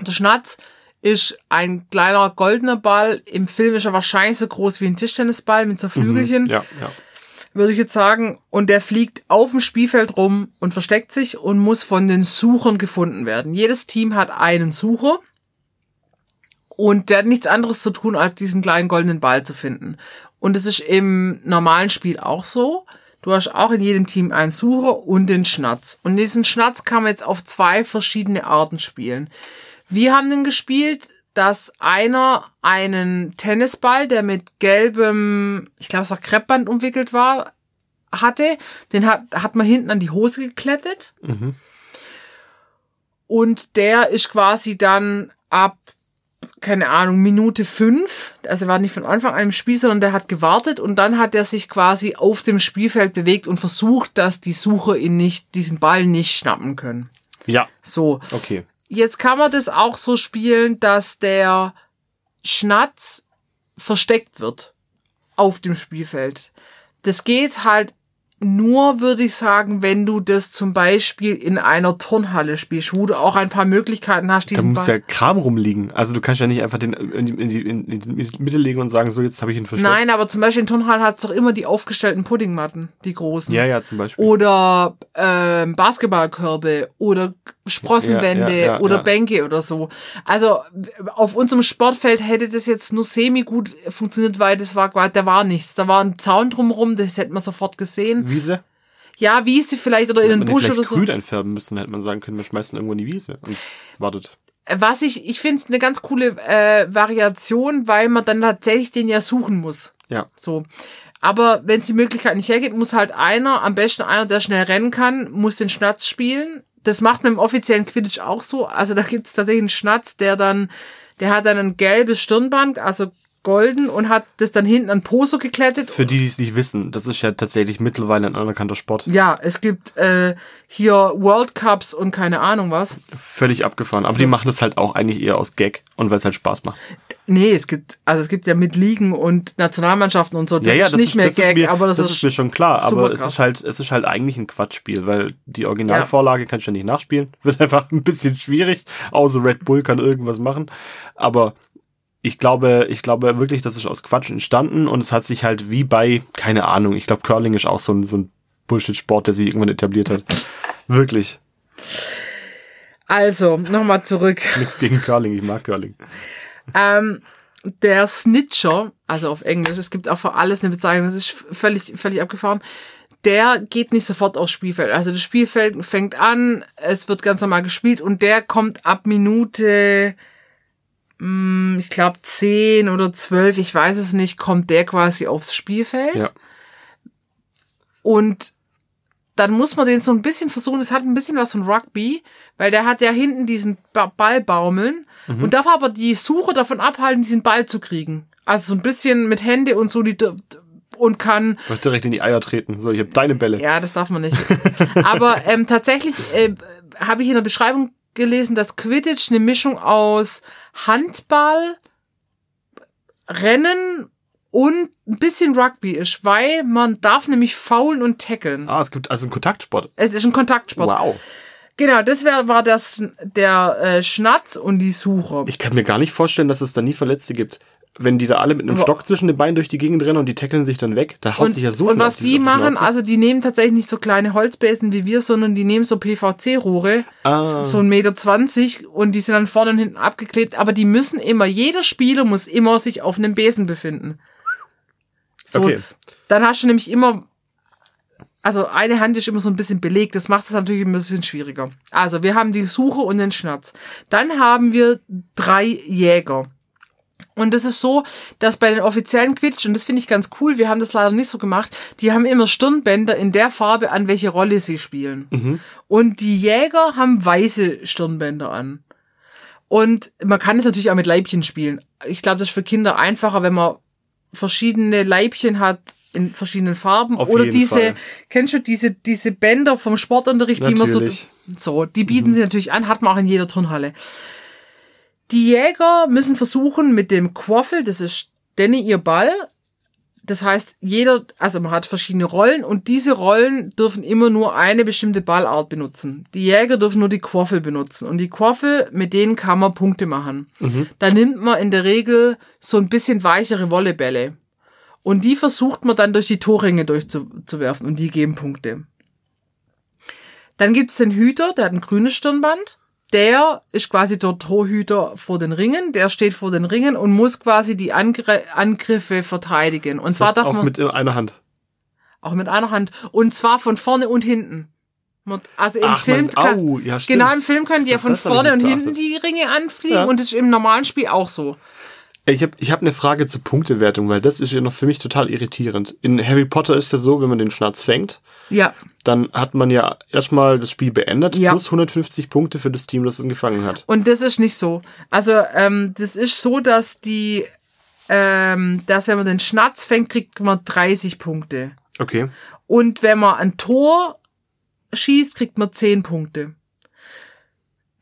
Der Schnatz ist ein kleiner goldener Ball. Im Film ist er wahrscheinlich so groß wie ein Tischtennisball mit so Flügelchen, Ja, ja. Würde ich jetzt sagen. Und der fliegt auf dem Spielfeld rum und versteckt sich und muss von den Suchern gefunden werden. Jedes Team hat einen Sucher. Und der hat nichts anderes zu tun, als diesen kleinen goldenen Ball zu finden. Und es ist im normalen Spiel auch so. Du hast auch in jedem Team einen Sucher und den Schnatz. Und diesen Schnatz kann man jetzt auf zwei verschiedene Arten spielen. Wir haben den gespielt, dass einer einen Tennisball, der mit gelbem, ich glaube es war Kreppband umwickelt war, hatte. Den hat, hat man hinten an die Hose geklettet. Mhm. Und der ist quasi dann ab, keine Ahnung, Minute fünf, also er war nicht von Anfang an im Spiel, sondern der hat gewartet und dann hat er sich quasi auf dem Spielfeld bewegt und versucht, dass die Sucher ihn nicht, diesen Ball nicht schnappen können. Ja, So. okay. Jetzt kann man das auch so spielen, dass der Schnatz versteckt wird auf dem Spielfeld. Das geht halt nur, würde ich sagen, wenn du das zum Beispiel in einer Turnhalle spielst, wo du auch ein paar Möglichkeiten hast, Da muss ja Kram rumliegen. Also du kannst ja nicht einfach den in die, in die, in die Mitte legen und sagen, so jetzt habe ich ihn versteckt. Nein, aber zum Beispiel in Turnhallen hat es doch immer die aufgestellten Puddingmatten, die großen. Ja, ja, zum Beispiel. Oder ähm, Basketballkörbe oder Sprossenwände Ja, ja, ja, oder. Bänke oder so. Also auf unserem Sportfeld hätte das jetzt nur semi gut funktioniert, weil das war da war nichts. Da war ein Zaun drumherum, das hätte man sofort gesehen. Wiese? Ja, Wiese vielleicht oder in Hätte den Busch oder so. grün einfärben müssen, hätte man sagen können, wir schmeißen irgendwo in die Wiese und wartet. Was ich, ich finde es eine ganz coole äh, Variation, weil man dann tatsächlich den ja suchen muss. Ja. So. Aber wenn es die Möglichkeit nicht hergibt, muss halt einer, am besten einer, der schnell rennen kann, muss den Schnatz spielen. Das macht man im offiziellen Quidditch auch so. Also da gibt's tatsächlich einen Schnatz, der dann, der hat dann ein gelbes Stirnband, also golden und hat das dann hinten an Poso geklettet. Für die, die es nicht wissen, das ist ja tatsächlich mittlerweile ein anerkannter Sport. Ja, es gibt äh, hier World Cups und keine Ahnung was. Völlig abgefahren. Aber die machen das halt auch eigentlich eher aus Gag und weil es halt Spaß macht. Nee, es gibt, also es gibt ja mit Ligen und Nationalmannschaften und so. Das ja, ja, ist das nicht ist, mehr Gag, ist mir, aber das, das ist mir schon klar. Aber es ist halt, es ist halt eigentlich ein Quatschspiel, weil die Originalvorlage kannst du ja nicht nachspielen. Wird einfach ein bisschen schwierig. Außer Red Bull kann irgendwas machen. Aber ich glaube, ich glaube wirklich, das ist aus Quatsch entstanden und es hat sich halt wie bei, keine Ahnung, ich glaube, Curling ist auch so ein, so ein Bullshit-Sport, der sich irgendwann etabliert hat. Wirklich. Also, nochmal zurück. Nichts gegen Curling, ich mag Curling. Ähm, der Snitcher, also auf Englisch, es gibt auch für alles eine Bezeichnung, das ist völlig, völlig abgefahren. Der geht nicht sofort aufs Spielfeld. Also das Spielfeld fängt an, es wird ganz normal gespielt und der kommt ab Minute, ich glaube 10 oder 12, ich weiß es nicht, kommt der quasi aufs Spielfeld. Ja. Und dann muss man den so ein bisschen versuchen, es hat ein bisschen was von Rugby, weil der hat ja hinten diesen ba Ball baumeln Mhm. und darf aber die Suche davon abhalten, diesen Ball zu kriegen. Also so ein bisschen mit Hände und so die und kann Ich wollte direkt in die Eier treten. So, ich habe deine Bälle. ja, das darf man nicht. Aber ähm, tatsächlich äh, habe ich in der Beschreibung gelesen, dass Quidditch eine Mischung aus Handball, Rennen und ein bisschen Rugby ist, weil man darf nämlich faulen und tackeln. Ah, es gibt also einen Kontaktsport. Es ist ein Kontaktsport. Wow. Genau, das wär, war das, der äh, Schnatz und die Suche. Ich kann mir gar nicht vorstellen, dass es da nie Verletzte gibt. Wenn die da alle mit einem Stock zwischen den Beinen durch die Gegend rennen und die tackeln sich dann weg, da haut und, sich ja so und was die auf machen, also die nehmen tatsächlich nicht so kleine Holzbesen wie wir, sondern die nehmen so PVC-Rohre, Ah. so ein Meter zwanzig und die sind dann vorne und hinten abgeklebt, aber die müssen immer, jeder Spieler muss immer sich auf einem Besen befinden. So, Okay. dann hast du nämlich immer, also eine Hand ist immer so ein bisschen belegt, das macht es natürlich ein bisschen schwieriger. Also wir haben die Suche und den Schnatz. Dann haben wir drei Jäger. Und es ist so, dass bei den offiziellen Quidditch, und das finde ich ganz cool, wir haben das leider nicht so gemacht, die haben immer Stirnbänder in der Farbe an, welche Rolle sie spielen. Und die Jäger haben weiße Stirnbänder an. Und man kann es natürlich auch mit Leibchen spielen. Ich glaube, das ist für Kinder einfacher, wenn man verschiedene Leibchen hat in verschiedenen Farben. Auf Oder diese, Fall. kennst du diese, diese Bänder vom Sportunterricht, die man so, Natürlich. so, die bieten sie natürlich an, hat man auch in jeder Turnhalle. Die Jäger müssen versuchen mit dem Quaffel, das ist Danny ihr Ball. Das heißt, jeder, also man hat verschiedene Rollen und diese Rollen dürfen immer nur eine bestimmte Ballart benutzen. Die Jäger dürfen nur die Quaffel benutzen und die Quaffel, mit denen kann man Punkte machen. Da nimmt man in der Regel so ein bisschen weichere Wollebälle und die versucht man dann durch die Torringe durchzuwerfen und die geben Punkte. Dann gibt's den Hüter, der hat ein grünes Stirnband. Der ist quasi der Torhüter vor den Ringen, der steht vor den Ringen und muss quasi die Angr Angriffe verteidigen. Und zwar Das darf auch man mit einer Hand. auch mit einer Hand und zwar von vorne und hinten. Also im Ach, Film kann, au, ja, stimmt. genau im Film können die ja von vorne und hinten die Ringe anfliegen Ja. und das ist im normalen Spiel auch so. Ich habe ich hab eine Frage zur Punktewertung, weil das ist ja noch für mich total irritierend. In Harry Potter ist ja so, wenn man den Schnatz fängt, Ja, dann hat man ja erstmal das Spiel beendet, Ja. plus 150 Punkte für das Team, das ihn gefangen hat. Und das ist nicht so. Also, ähm, das ist so, dass die, ähm, dass wenn man den Schnatz fängt, kriegt man 30 Punkte. Okay. Und wenn man ein Tor schießt, kriegt man 10 Punkte.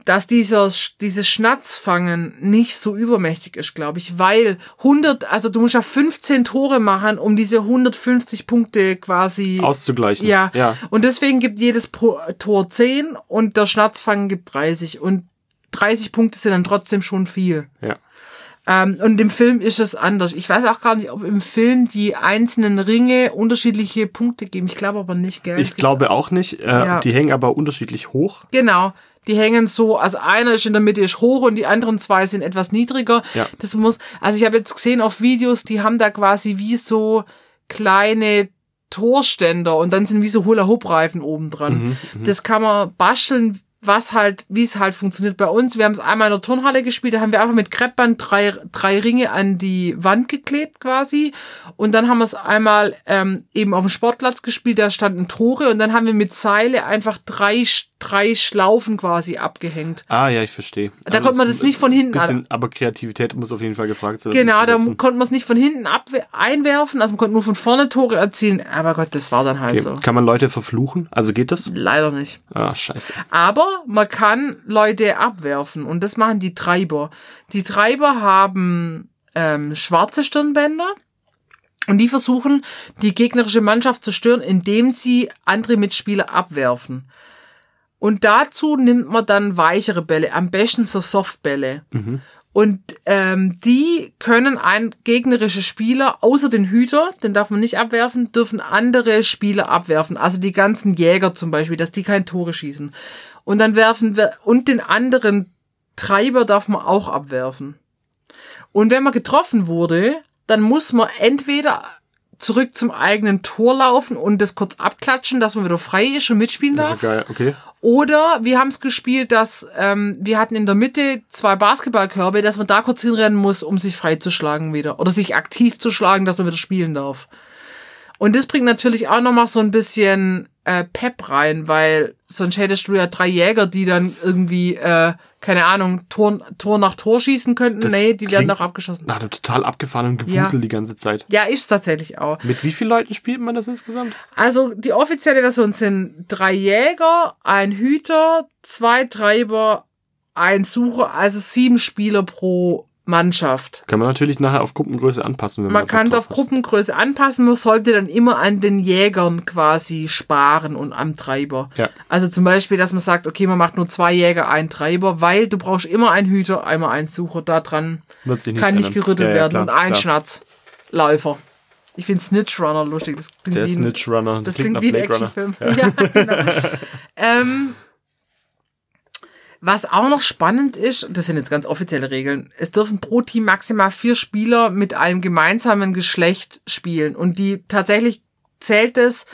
Dass dieser, dieses Schnatzfangen nicht so übermächtig ist, glaube ich, weil 100, also du musst ja 15 Tore machen, um diese 150 Punkte quasi Auszugleichen. ja. Ja. Und deswegen gibt jedes Tor 10 und der Schnatzfangen gibt 30. Und 30 Punkte sind dann trotzdem schon viel. ja. Ähm, und im Film ist es anders. Ich weiß auch gar nicht, ob im Film die einzelnen Ringe unterschiedliche Punkte geben. Ich glaube aber nicht, gell? Ich glaube auch nicht. Äh, Ja. Die hängen aber unterschiedlich hoch. Genau. Die hängen so, also einer ist in der Mitte ist hoch und die anderen zwei sind etwas niedriger. Ja. Das muss, also ich habe jetzt gesehen auf Videos, die haben da quasi wie so kleine Torständer und dann sind wie so Hula-Hoop-Reifen oben dran. Das kann man basteln, was halt, wie es halt funktioniert bei uns. Wir haben es einmal in der Turnhalle gespielt, da haben wir einfach mit Kreppband drei, drei Ringe an die Wand geklebt quasi. Und dann haben wir es einmal ähm, eben auf dem Sportplatz gespielt, da standen Tore und dann haben wir mit Seile einfach drei, drei Schlaufen quasi abgehängt. Ah, ja, ich verstehe. Da konnte man das nicht von hinten Bisschen, aber Kreativität muss auf jeden Fall gefragt sein. Genau, da konnte man es nicht von hinten einwerfen, also man konnte nur von vorne Tore erzielen. Aber Gott, das war dann halt Okay. so. Kann man Leute verfluchen? Also geht das? Leider nicht. Ah, scheiße. Aber man kann Leute abwerfen und das machen die Treiber. Die Treiber haben ähm, schwarze Stirnbänder und die versuchen, die gegnerische Mannschaft zu stören, indem sie andere Mitspieler abwerfen. Und dazu nimmt man dann weichere Bälle, am besten so Softbälle. Und ähm, die können ein gegnerische Spieler, außer den Hüter, den darf man nicht abwerfen, dürfen andere Spieler abwerfen. Also die ganzen Jäger zum Beispiel, dass die kein Tore schießen. Und dann werfen wir, und den anderen Treiber darf man auch abwerfen. Und wenn man getroffen wurde, dann muss man entweder zurück zum eigenen Tor laufen und das kurz abklatschen, dass man wieder frei ist und mitspielen darf. okay. Oder wir haben es gespielt, dass ähm, wir hatten in der Mitte zwei Basketballkörbe, dass man da kurz hinrennen muss, um sich freizuschlagen wieder. Oder sich aktiv zu schlagen, dass man wieder spielen darf. Und das bringt natürlich auch nochmal so ein bisschen äh, Pep rein, weil sonst hättest du ja drei Jäger, die dann irgendwie, äh, keine Ahnung, Tor, Tor nach Tor schießen könnten. Das nee, die werden doch abgeschossen. Einem total abgefahrenen Gewusel Ja. die ganze Zeit. Ja, ist tatsächlich auch. Mit wie vielen Leuten spielt man das insgesamt? Also die offizielle Version sind drei Jäger, ein Hüter, zwei Treiber, ein Sucher, also sieben Spieler pro Mannschaft. Kann man natürlich nachher auf Gruppengröße anpassen. Wenn man, Man kann es auf. Gruppengröße anpassen, man sollte dann immer an den Jägern quasi sparen und am Treiber. Ja. Also zum Beispiel, dass man sagt, okay, man macht nur zwei Jäger, einen Treiber, weil du brauchst immer einen Hüter, einmal einen Sucher, da dran Wird sich nichts kann nicht gerüttelt Ja, ja, werden klar, und ein. Schnatzläufer. Ich finde Snitch Runner lustig. Das klingt Der wie ein- Snitch Runner. das klingt, nach wie ein. Actionfilm. Ja, genau. ähm, was auch noch spannend ist, das sind jetzt ganz offizielle Regeln, es dürfen pro Team maximal vier Spieler mit einem gemeinsamen Geschlecht spielen. Und die tatsächlich zählt es,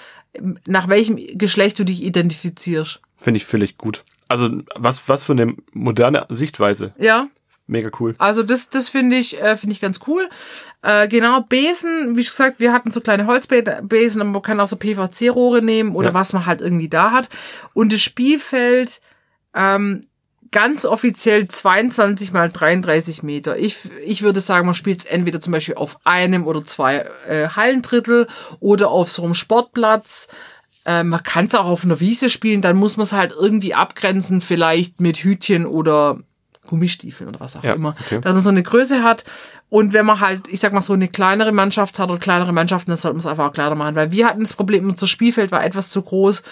nach welchem Geschlecht du dich identifizierst. Finde ich völlig gut. Also, was, was für eine moderne Sichtweise. Ja, Mega cool. Also das, das finde ich, äh, finde ich ganz cool. Äh, genau, Besen, wie gesagt, wir hatten so kleine Holzbesen, aber man kann auch so PVC-Rohre nehmen oder Ja. was man halt irgendwie da hat. Und das Spielfeld ähm, ganz offiziell 22 mal 33 Meter. Ich, ich würde sagen, man spielt es entweder zum Beispiel auf einem oder zwei äh, Hallendrittel oder auf so einem Sportplatz. Äh, man kann es auch auf einer Wiese spielen, dann muss man es halt irgendwie abgrenzen, vielleicht mit Hütchen oder Gummistiefeln oder was auch Ja, immer, okay. dass man so eine Größe hat. Und wenn man halt, ich sag mal, so eine kleinere Mannschaft hat oder kleinere Mannschaften, dann sollte man es einfach auch kleiner machen. Weil wir hatten das Problem, unser Spielfeld war etwas zu groß.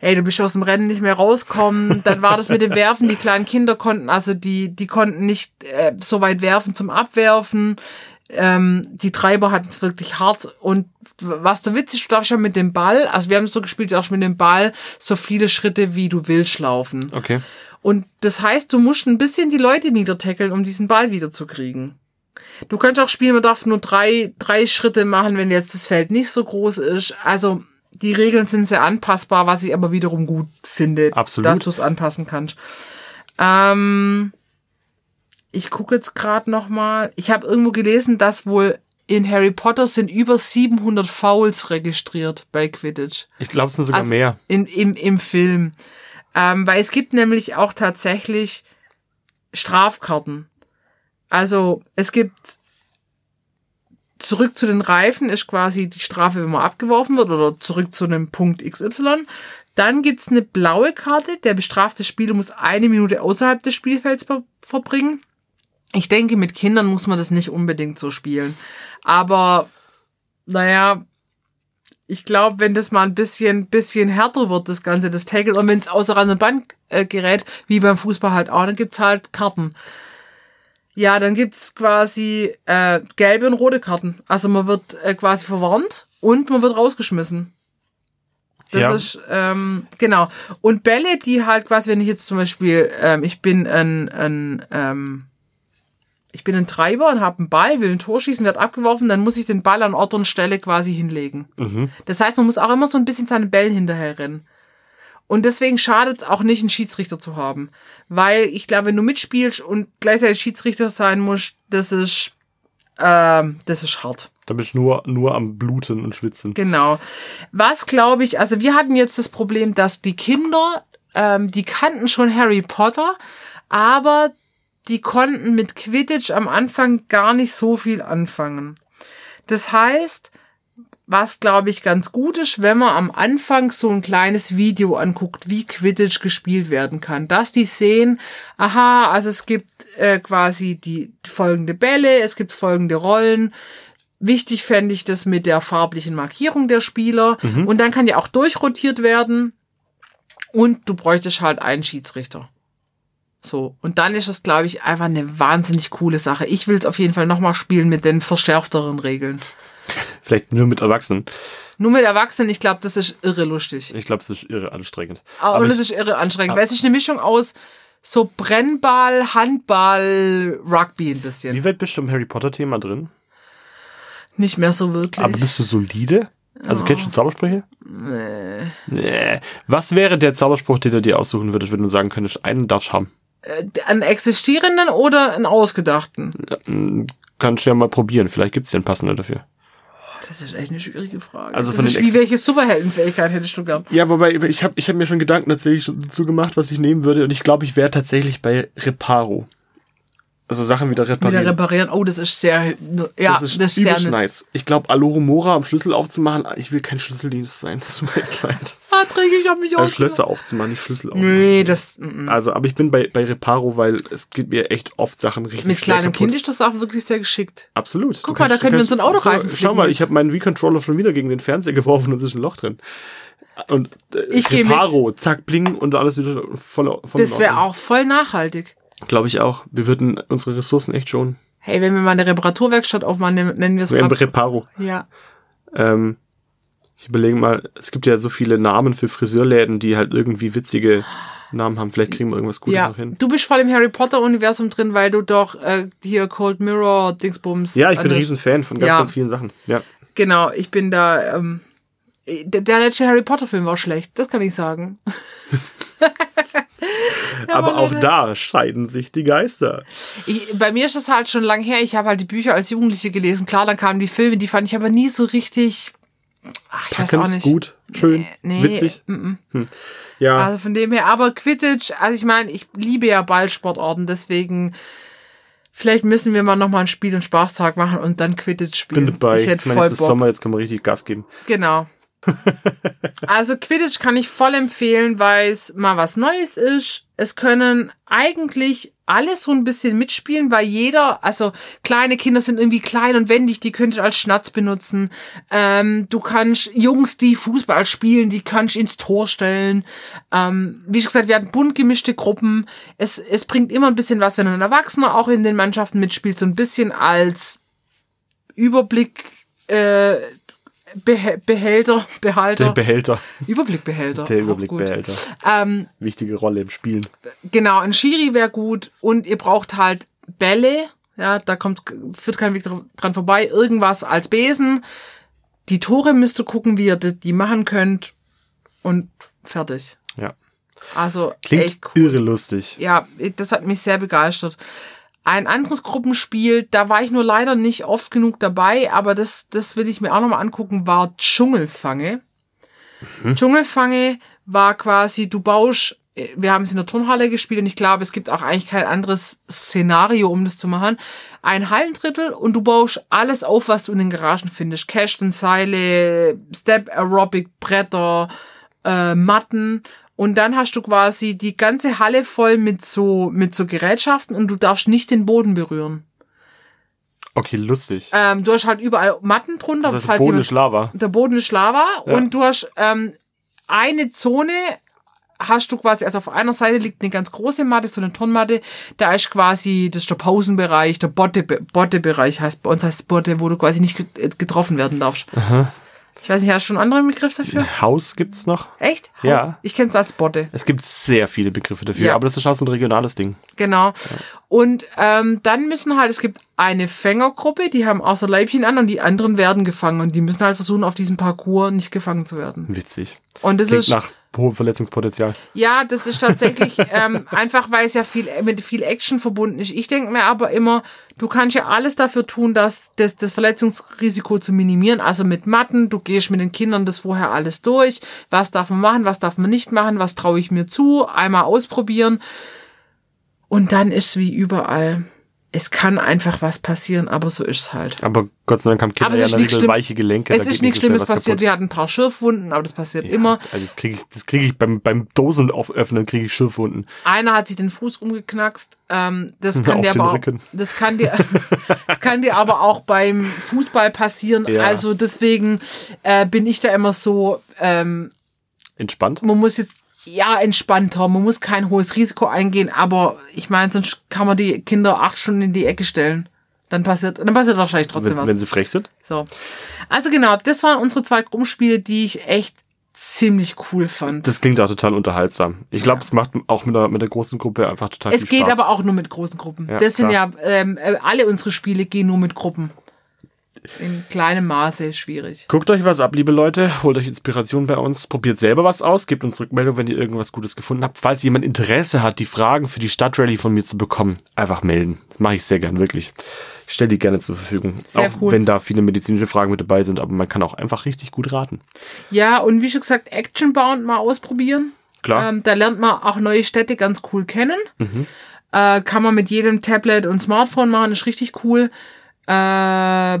Ey, du bist aus dem Rennen nicht mehr rauskommen. Dann war das mit dem Werfen. Die kleinen Kinder konnten, also die, die konnten nicht äh, so weit werfen zum Abwerfen. Ähm, die Treiber hatten es wirklich hart. Und was der Witz ist, du darfst ja mit dem Ball, also wir haben so gespielt, du darfst mit dem Ball so viele Schritte, wie du willst, laufen. Okay. Und das heißt, du musst ein bisschen die Leute niedertackeln, um diesen Ball wiederzukriegen. Du kannst auch spielen, man darf nur drei, drei Schritte machen, wenn jetzt das Feld nicht so groß ist. Also die Regeln sind sehr anpassbar, was ich aber wiederum gut finde, Absolut. dass du es anpassen kannst. Ähm, ich gucke jetzt gerade noch mal. Ich habe irgendwo gelesen, dass wohl in Harry Potter sind über 700 Fouls registriert bei Quidditch. Ich glaube, es sind sogar Also mehr. In, im, Im Film. Ähm, weil es gibt nämlich auch tatsächlich Strafkarten. Also es gibt zurück zu den Reifen ist quasi die Strafe, wenn man abgeworfen wird oder zurück zu einem Punkt XY. Dann gibt's eine blaue Karte. Der bestrafte Spieler muss eine Minute außerhalb des Spielfelds ver verbringen. Ich denke, mit Kindern muss man das nicht unbedingt so spielen. Aber, naja, ich glaube, wenn das mal ein bisschen, bisschen härter wird, das Ganze, das Tackle, und wenn es außer Rand und Band äh, gerät, wie beim Fußball halt auch, dann gibt's halt Karten. Ja, dann gibt's quasi äh, gelbe und rote Karten. Also man wird äh, quasi verwarnt und man wird rausgeschmissen. Das Ja. ist, ähm, genau. Und Bälle, die halt quasi, wenn ich jetzt zum Beispiel, ähm, ich bin ein, ein ähm, ich bin ein Treiber und habe einen Ball, will ein Tor schießen, wird abgeworfen, dann muss ich den Ball an Ort und Stelle quasi hinlegen. Das heißt, man muss auch immer so ein bisschen seinen Bällen hinterher rennen. Und deswegen schadet es auch nicht, einen Schiedsrichter zu haben. Weil ich glaube, wenn du mitspielst und gleichzeitig Schiedsrichter sein musst, das ist, ähm, das ist hart. Da bist du nur, nur am Bluten und Schwitzen. Genau. Was glaube ich, also wir hatten jetzt das Problem, dass die Kinder, ähm, die kannten schon Harry Potter, aber die konnten mit Quidditch am Anfang gar nicht so viel anfangen. Das heißt, was glaube ich ganz gut ist, wenn man am Anfang so ein kleines Video anguckt, wie Quidditch gespielt werden kann, dass die sehen, aha, also es gibt äh, quasi die folgende Bälle, es gibt folgende Rollen. Wichtig fände ich das mit der farblichen Markierung der Spieler und dann kann ja auch durchrotiert werden und du bräuchtest halt einen Schiedsrichter. So, und dann ist es, glaube ich, einfach eine wahnsinnig coole Sache. Ich will es auf jeden Fall nochmal spielen mit den verschärfteren Regeln. Vielleicht nur mit Erwachsenen. Nur mit Erwachsenen, ich glaube, das ist irre lustig. Ich glaube, es ist irre anstrengend. Aber und es ist irre anstrengend, weil es ist eine Mischung aus so Brennball, Handball, Rugby ein bisschen. wie weit bist du im Harry Potter-Thema drin? Nicht mehr so wirklich. Aber bist du solide? Also kennst du Zaubersprüche? Nee. nee. Was wäre der Zauberspruch, den du dir aussuchen würdest, wenn du sagen könntest, einen darfst haben? Einen existierenden oder einen ausgedachten? Kannst du ja mal probieren. Vielleicht gibt's ja einen passenden dafür. Das ist echt eine schwierige Frage. Also das von ist den wie welche Superheldenfähigkeit hättest du gern? Ja, wobei ich habe ich hab mir schon Gedanken tatsächlich schon dazu gemacht, was ich nehmen würde. Und ich glaube, ich wäre tatsächlich bei Reparo. Also Sachen wieder Wieder reparieren. reparieren. Oh, das ist sehr, ja, das ist, sehr übelst nütz- nice. Ich glaube, Aloro Mora am Schlüssel aufzumachen, ich will kein Schlüsseldienst sein. Das tut mir leid. Patrick, ich hab mich Äh, auch. Schlösser aufzumachen, nicht Schlüssel aufzumachen. Nee, das, mm, mm. Also, aber ich bin bei, bei Reparo, weil es geht mir echt oft Sachen richtig mit kleinem kaputt. Kind ist das auch wirklich sehr geschickt. Absolut. Guck Du mal, da kannst- können wir uns so einen kannst- Autoreifen Schau mal, jetzt. ich habe meinen Wii-Controller schon wieder gegen den Fernseher geworfen und es ist ein Loch drin. Und äh, Ich mit. Reparo, zack, bling und alles wieder voll, voll Das wäre auch voll nachhaltig. Glaube ich auch. Wir würden unsere Ressourcen echt schon. Hey, wenn wir mal eine Reparaturwerkstatt aufmachen, nennen wir es Rep- Reparo. Ja. Ähm, ich überlege mal, es gibt ja so viele Namen für Friseurläden, die halt irgendwie witzige Namen haben. Vielleicht kriegen wir irgendwas Gutes Ja, noch hin. du bist voll im Harry Potter Universum drin, weil du doch äh, hier Cold Mirror Dingsbums. Ja, ich bin ein der- Riesenfan von ganz, Ja. ganz vielen Sachen. Ja. Genau, ich bin da. Ähm, der, der letzte Harry Potter Film war schlecht, das kann ich sagen. Aber auch da scheiden sich die Geister. Ich, bei mir ist das halt schon lang her. Ich habe halt die Bücher als Jugendliche gelesen. Klar, dann kamen die Filme, die fand ich aber nie so richtig. Ach, ich weiß auch Packend, nicht. gut, schön, Nee, witzig. mm, mm. Ja, Also von dem her, aber Quidditch, also ich meine, ich liebe ja Ballsportarten, deswegen vielleicht müssen wir mal nochmal ein Spiel- und Spaßtag machen und dann Quidditch spielen. bin dabei. Ich hätte meine, voll Bock. Sommer, jetzt kann man richtig Gas geben. Genau. also Quidditch kann ich voll empfehlen, weil es mal was Neues ist. Es können eigentlich alle so ein bisschen mitspielen, weil jeder, also kleine Kinder sind irgendwie klein und wendig, die könnt ihr als Schnatz benutzen. Ähm, du kannst Jungs, die Fußball spielen, die kannst ins Tor stellen. Ähm, wie gesagt, wir hatten bunt gemischte Gruppen. Es, es bringt immer ein bisschen was, wenn ein Erwachsener auch in den Mannschaften mitspielt, so ein bisschen als Überblick äh, Behälter, Behalter, Der Behälter. Überblickbehälter. Der. Überblickbehälter. Ähm, Wichtige Rolle im Spielen. genau, ein Schiri wäre gut und ihr braucht halt Bälle. Ja, da kommt, führt kein Weg dr- dran vorbei. Irgendwas als Besen. Die Tore müsst ihr gucken, wie ihr die die machen könnt. Und fertig. Ja. Also Klingt echt cool. irre lustig. Ja, das hat mich sehr begeistert. Ein anderes Gruppenspiel, da war ich nur leider nicht oft genug dabei, aber das, das will ich mir auch nochmal angucken, war Dschungelfange. Dschungelfange war quasi, du baust, wir haben es in der Turnhalle gespielt und ich glaube, es gibt auch eigentlich kein anderes Szenario, um das zu machen. Ein Hallendrittel und du baust alles auf, was du in den Garagen findest. Kästen, Seile, Step Aerobic, Bretter, äh, Matten und dann hast du quasi die ganze Halle voll mit so mit so Gerätschaften und du darfst nicht den Boden berühren. Okay, lustig. Ähm, du hast halt überall Matten drunter, das heißt, falls Boden ist Lava. der Boden ist Lava Ja. und du hast ähm, eine Zone hast du quasi, also auf einer Seite liegt eine ganz große Matte, so eine Turnmatte, da ist quasi, das ist der Pausenbereich, der Botte, Botte-Bereich heißt, bei uns heißt Botte, wo du quasi nicht get- getroffen werden darfst. Ich weiß nicht, hast du einen anderen Begriff dafür? Haus gibt's noch. Echt? Ja. Ich kenn's als Botte. Es gibt sehr viele Begriffe dafür, Ja. aber das ist auch so ein regionales Ding. Genau. Und ähm, dann müssen halt, es gibt eine Fängergruppe, die haben so Leibchen an und die anderen werden gefangen und die müssen halt versuchen, auf diesem Parcours nicht gefangen zu werden. Witzig. Und das Klingt ist, nach hohem Verletzungspotenzial. ja, das ist tatsächlich ähm, einfach, weil es ja viel mit viel Action verbunden ist. Ich denke mir aber immer, du kannst ja alles dafür tun, dass das, das Verletzungsrisiko zu minimieren. Also mit Matten, du gehst mit den Kindern das vorher alles durch. Was darf man machen, was darf man nicht machen, was traue ich mir zu, einmal ausprobieren. Und dann ist wie überall. Es kann einfach was passieren, aber so ist es halt. Aber Gott sei Dank haben Kinder ja Regel schlimm- weiche Gelenke. Es ist nichts Schlimmes passiert. kaputt. Wir hatten ein paar Schürfwunden, aber das passiert immer. Also das kriege ich, das kriege ich beim, beim Dosen auföffnen, kriege ich Schürfwunden. Einer hat sich den Fuß umgeknackst. Ähm, das kann dir aber auch, das kann dir, das kann dir aber auch beim Fußball passieren. Ja. Also deswegen äh, bin ich da immer so. Ähm, Entspannt. man muss jetzt ja entspannter, man muss kein hohes Risiko eingehen, aber ich meine, sonst kann man die Kinder acht Stunden in die Ecke stellen. Dann passiert, dann passiert wahrscheinlich trotzdem Wenn, was. wenn sie frech sind. So. Also genau, das waren unsere zwei Gruppenspiele, die ich echt ziemlich cool fand. Das klingt auch total unterhaltsam. Ich glaube, es macht auch mit der, mit der großen Gruppe einfach total Es viel geht Spaß. aber auch nur mit großen Gruppen. Ja, das sind klar. ja, ähm, äh, alle unsere Spiele gehen nur mit Gruppen. In kleinem Maße schwierig. Guckt euch was ab, liebe Leute. Holt euch Inspiration bei uns. Probiert selber was aus. Gebt uns Rückmeldung, wenn ihr irgendwas Gutes gefunden habt. Falls jemand Interesse hat, die Fragen für die Stadtrally von mir zu bekommen, einfach melden. Das mache ich sehr gern, wirklich. Ich stelle die gerne zur Verfügung. Sehr auch cool. wenn da viele medizinische Fragen mit dabei sind, aber man kann auch einfach richtig gut raten. Ja, und wie schon gesagt, Actionbound mal ausprobieren. Klar. Ähm, da lernt man auch neue Städte ganz cool kennen. Mhm. Äh, kann man mit jedem Tablet und Smartphone machen, ist richtig cool. Äh,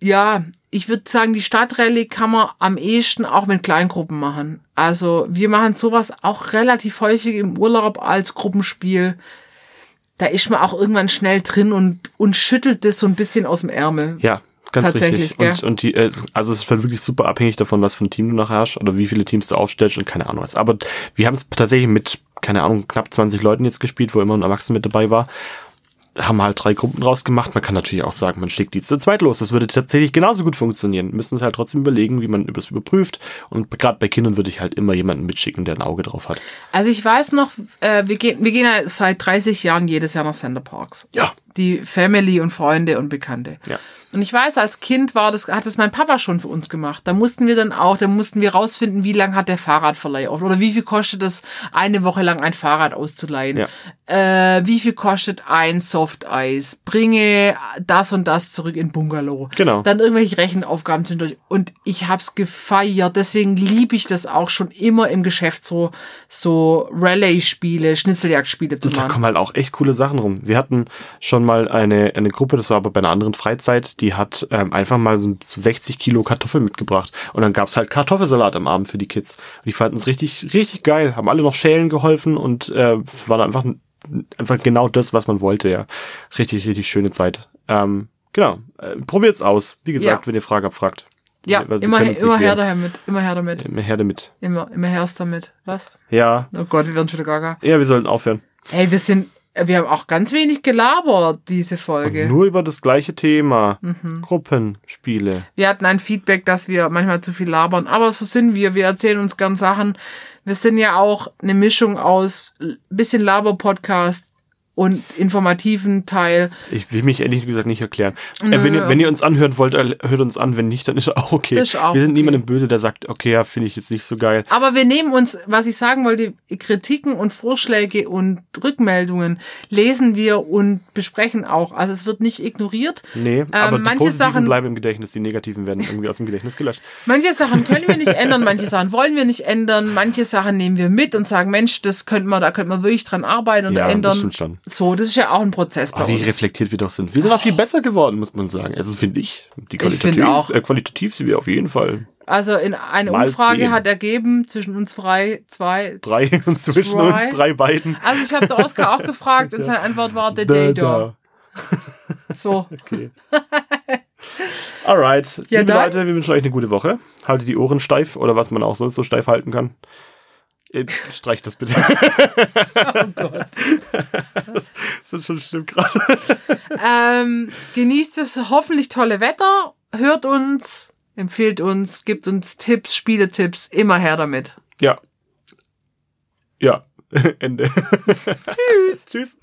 ja, ich würde sagen, die Stadtrallye kann man am ehesten auch mit Kleingruppen machen. Also wir machen sowas auch relativ häufig im Urlaub als Gruppenspiel. Da ist man auch irgendwann schnell drin und, und schüttelt das so ein bisschen aus dem Ärmel. Ja, ganz Tatsächlich, richtig. gell? Und, und die, äh, also es ist halt wirklich super abhängig davon, was für ein Team du nachher hast oder wie viele Teams du aufstellst und keine Ahnung was. Aber wir haben es tatsächlich mit, keine Ahnung, knapp 20 Leuten jetzt gespielt, wo immer ein Erwachsener mit dabei war. Haben halt drei Gruppen draus gemacht. Man kann natürlich auch sagen, man schickt die zu zweit los. Das würde tatsächlich genauso gut funktionieren. Müssen es halt trotzdem überlegen, wie man das überprüft. Und gerade bei Kindern würde ich halt immer jemanden mitschicken, der ein Auge drauf hat. Also ich weiß noch, äh, wir, gehen, wir gehen ja seit 30 Jahren jedes Jahr nach Center Parks. Ja. Die Family und Freunde und Bekannte. Ja. Und ich weiß, als Kind war das, hat das mein Papa schon für uns gemacht. Da mussten wir dann auch, da mussten wir rausfinden, wie lang hat der Fahrradverleih auf oder wie viel kostet es, eine Woche lang ein Fahrrad auszuleihen. Äh, wie viel kostet ein Softeis? Bringe das und das zurück in Bungalow. Genau. Dann irgendwelche Rechenaufgaben zwischendurch. Und ich hab's gefeiert. Deswegen liebe ich das auch schon immer im Geschäft so, so Rallye-Spiele, Schnitzeljagd-Spiele zu Und da machen. kommen halt auch echt coole Sachen rum. Wir hatten schon mal eine, eine Gruppe, das war aber bei einer anderen Freizeit, die hat ähm, einfach mal so, so 60 Kilo Kartoffeln mitgebracht. Und dann gab's halt Kartoffelsalat am Abend für die Kids. Und die fanden es richtig, richtig geil, haben alle noch Schälen geholfen und äh, war einfach, einfach genau das, was man wollte, ja. Richtig, richtig schöne Zeit. Ähm, genau. Äh, probiert's aus. Wie gesagt, Ja. wenn ihr Fragen habt, fragt. Ja, Wir- wir immer, immer her damit. Immer her damit. Immer her damit. Immer, immer herst damit. Was? Ja. Oh Gott, wir werden schon wieder gaga. Ja, wir sollten aufhören. Ey, wir sind, Wir haben auch ganz wenig gelabert, diese Folge. Nur über das gleiche Thema. Gruppenspiele. Wir hatten ein Feedback, dass wir manchmal zu viel labern, aber so sind wir. Wir erzählen uns gern Sachen. Wir sind ja auch eine Mischung aus ein bisschen Laber-Podcast und informativen Teil. Ich will mich ehrlich gesagt nicht erklären. Äh, wenn, ihr, wenn ihr uns anhören wollt, äh, hört uns an. Wenn nicht, dann ist auch okay. Das ist auch Wir sind okay. niemandem böse, der sagt, okay, ja, finde ich jetzt nicht so geil. Aber wir nehmen uns, was ich sagen wollte, Kritiken und Vorschläge und Rückmeldungen lesen wir und besprechen auch. Also es wird nicht ignoriert. Nee, aber die Ähm, manche Sachen- bleiben im Gedächtnis, die negativen werden irgendwie aus dem Gedächtnis gelöscht. Manche Sachen können wir nicht ändern, manche Sachen wollen wir nicht ändern, manche Sachen nehmen wir mit und sagen, Mensch, das könnte man, da könnte man wirklich dran arbeiten und Ja, das ändern. stimmt schon. So, das ist ja auch ein Prozess bei Ach, wie uns. reflektiert wir doch sind. Wir sind auch viel besser geworden, muss man sagen. Also finde ich. Die Ich qualitativ, auch. Äh, qualitativ sind wir auf jeden Fall Also in eine Mal Umfrage zehn. hat ergeben, zwischen uns frei, zwei, drei uns zwischen Zwei. uns drei beiden. Also ich habe der Oscar auch gefragt und seine Antwort war The Day Da, da. So. Okay. Alright. Ja, Liebe. Leute, wir wünschen euch eine gute Woche. Haltet die Ohren steif oder was man auch sonst so steif halten kann. Äh, Streicht das bitte. Oh Gott. Das wird schon schlimm gerade. Ähm, genießt das hoffentlich tolle Wetter, hört uns, empfiehlt uns, gibt uns Tipps, Spieletipps, immer her damit. Ja. Ja. Ende. Tschüss. Tschüss.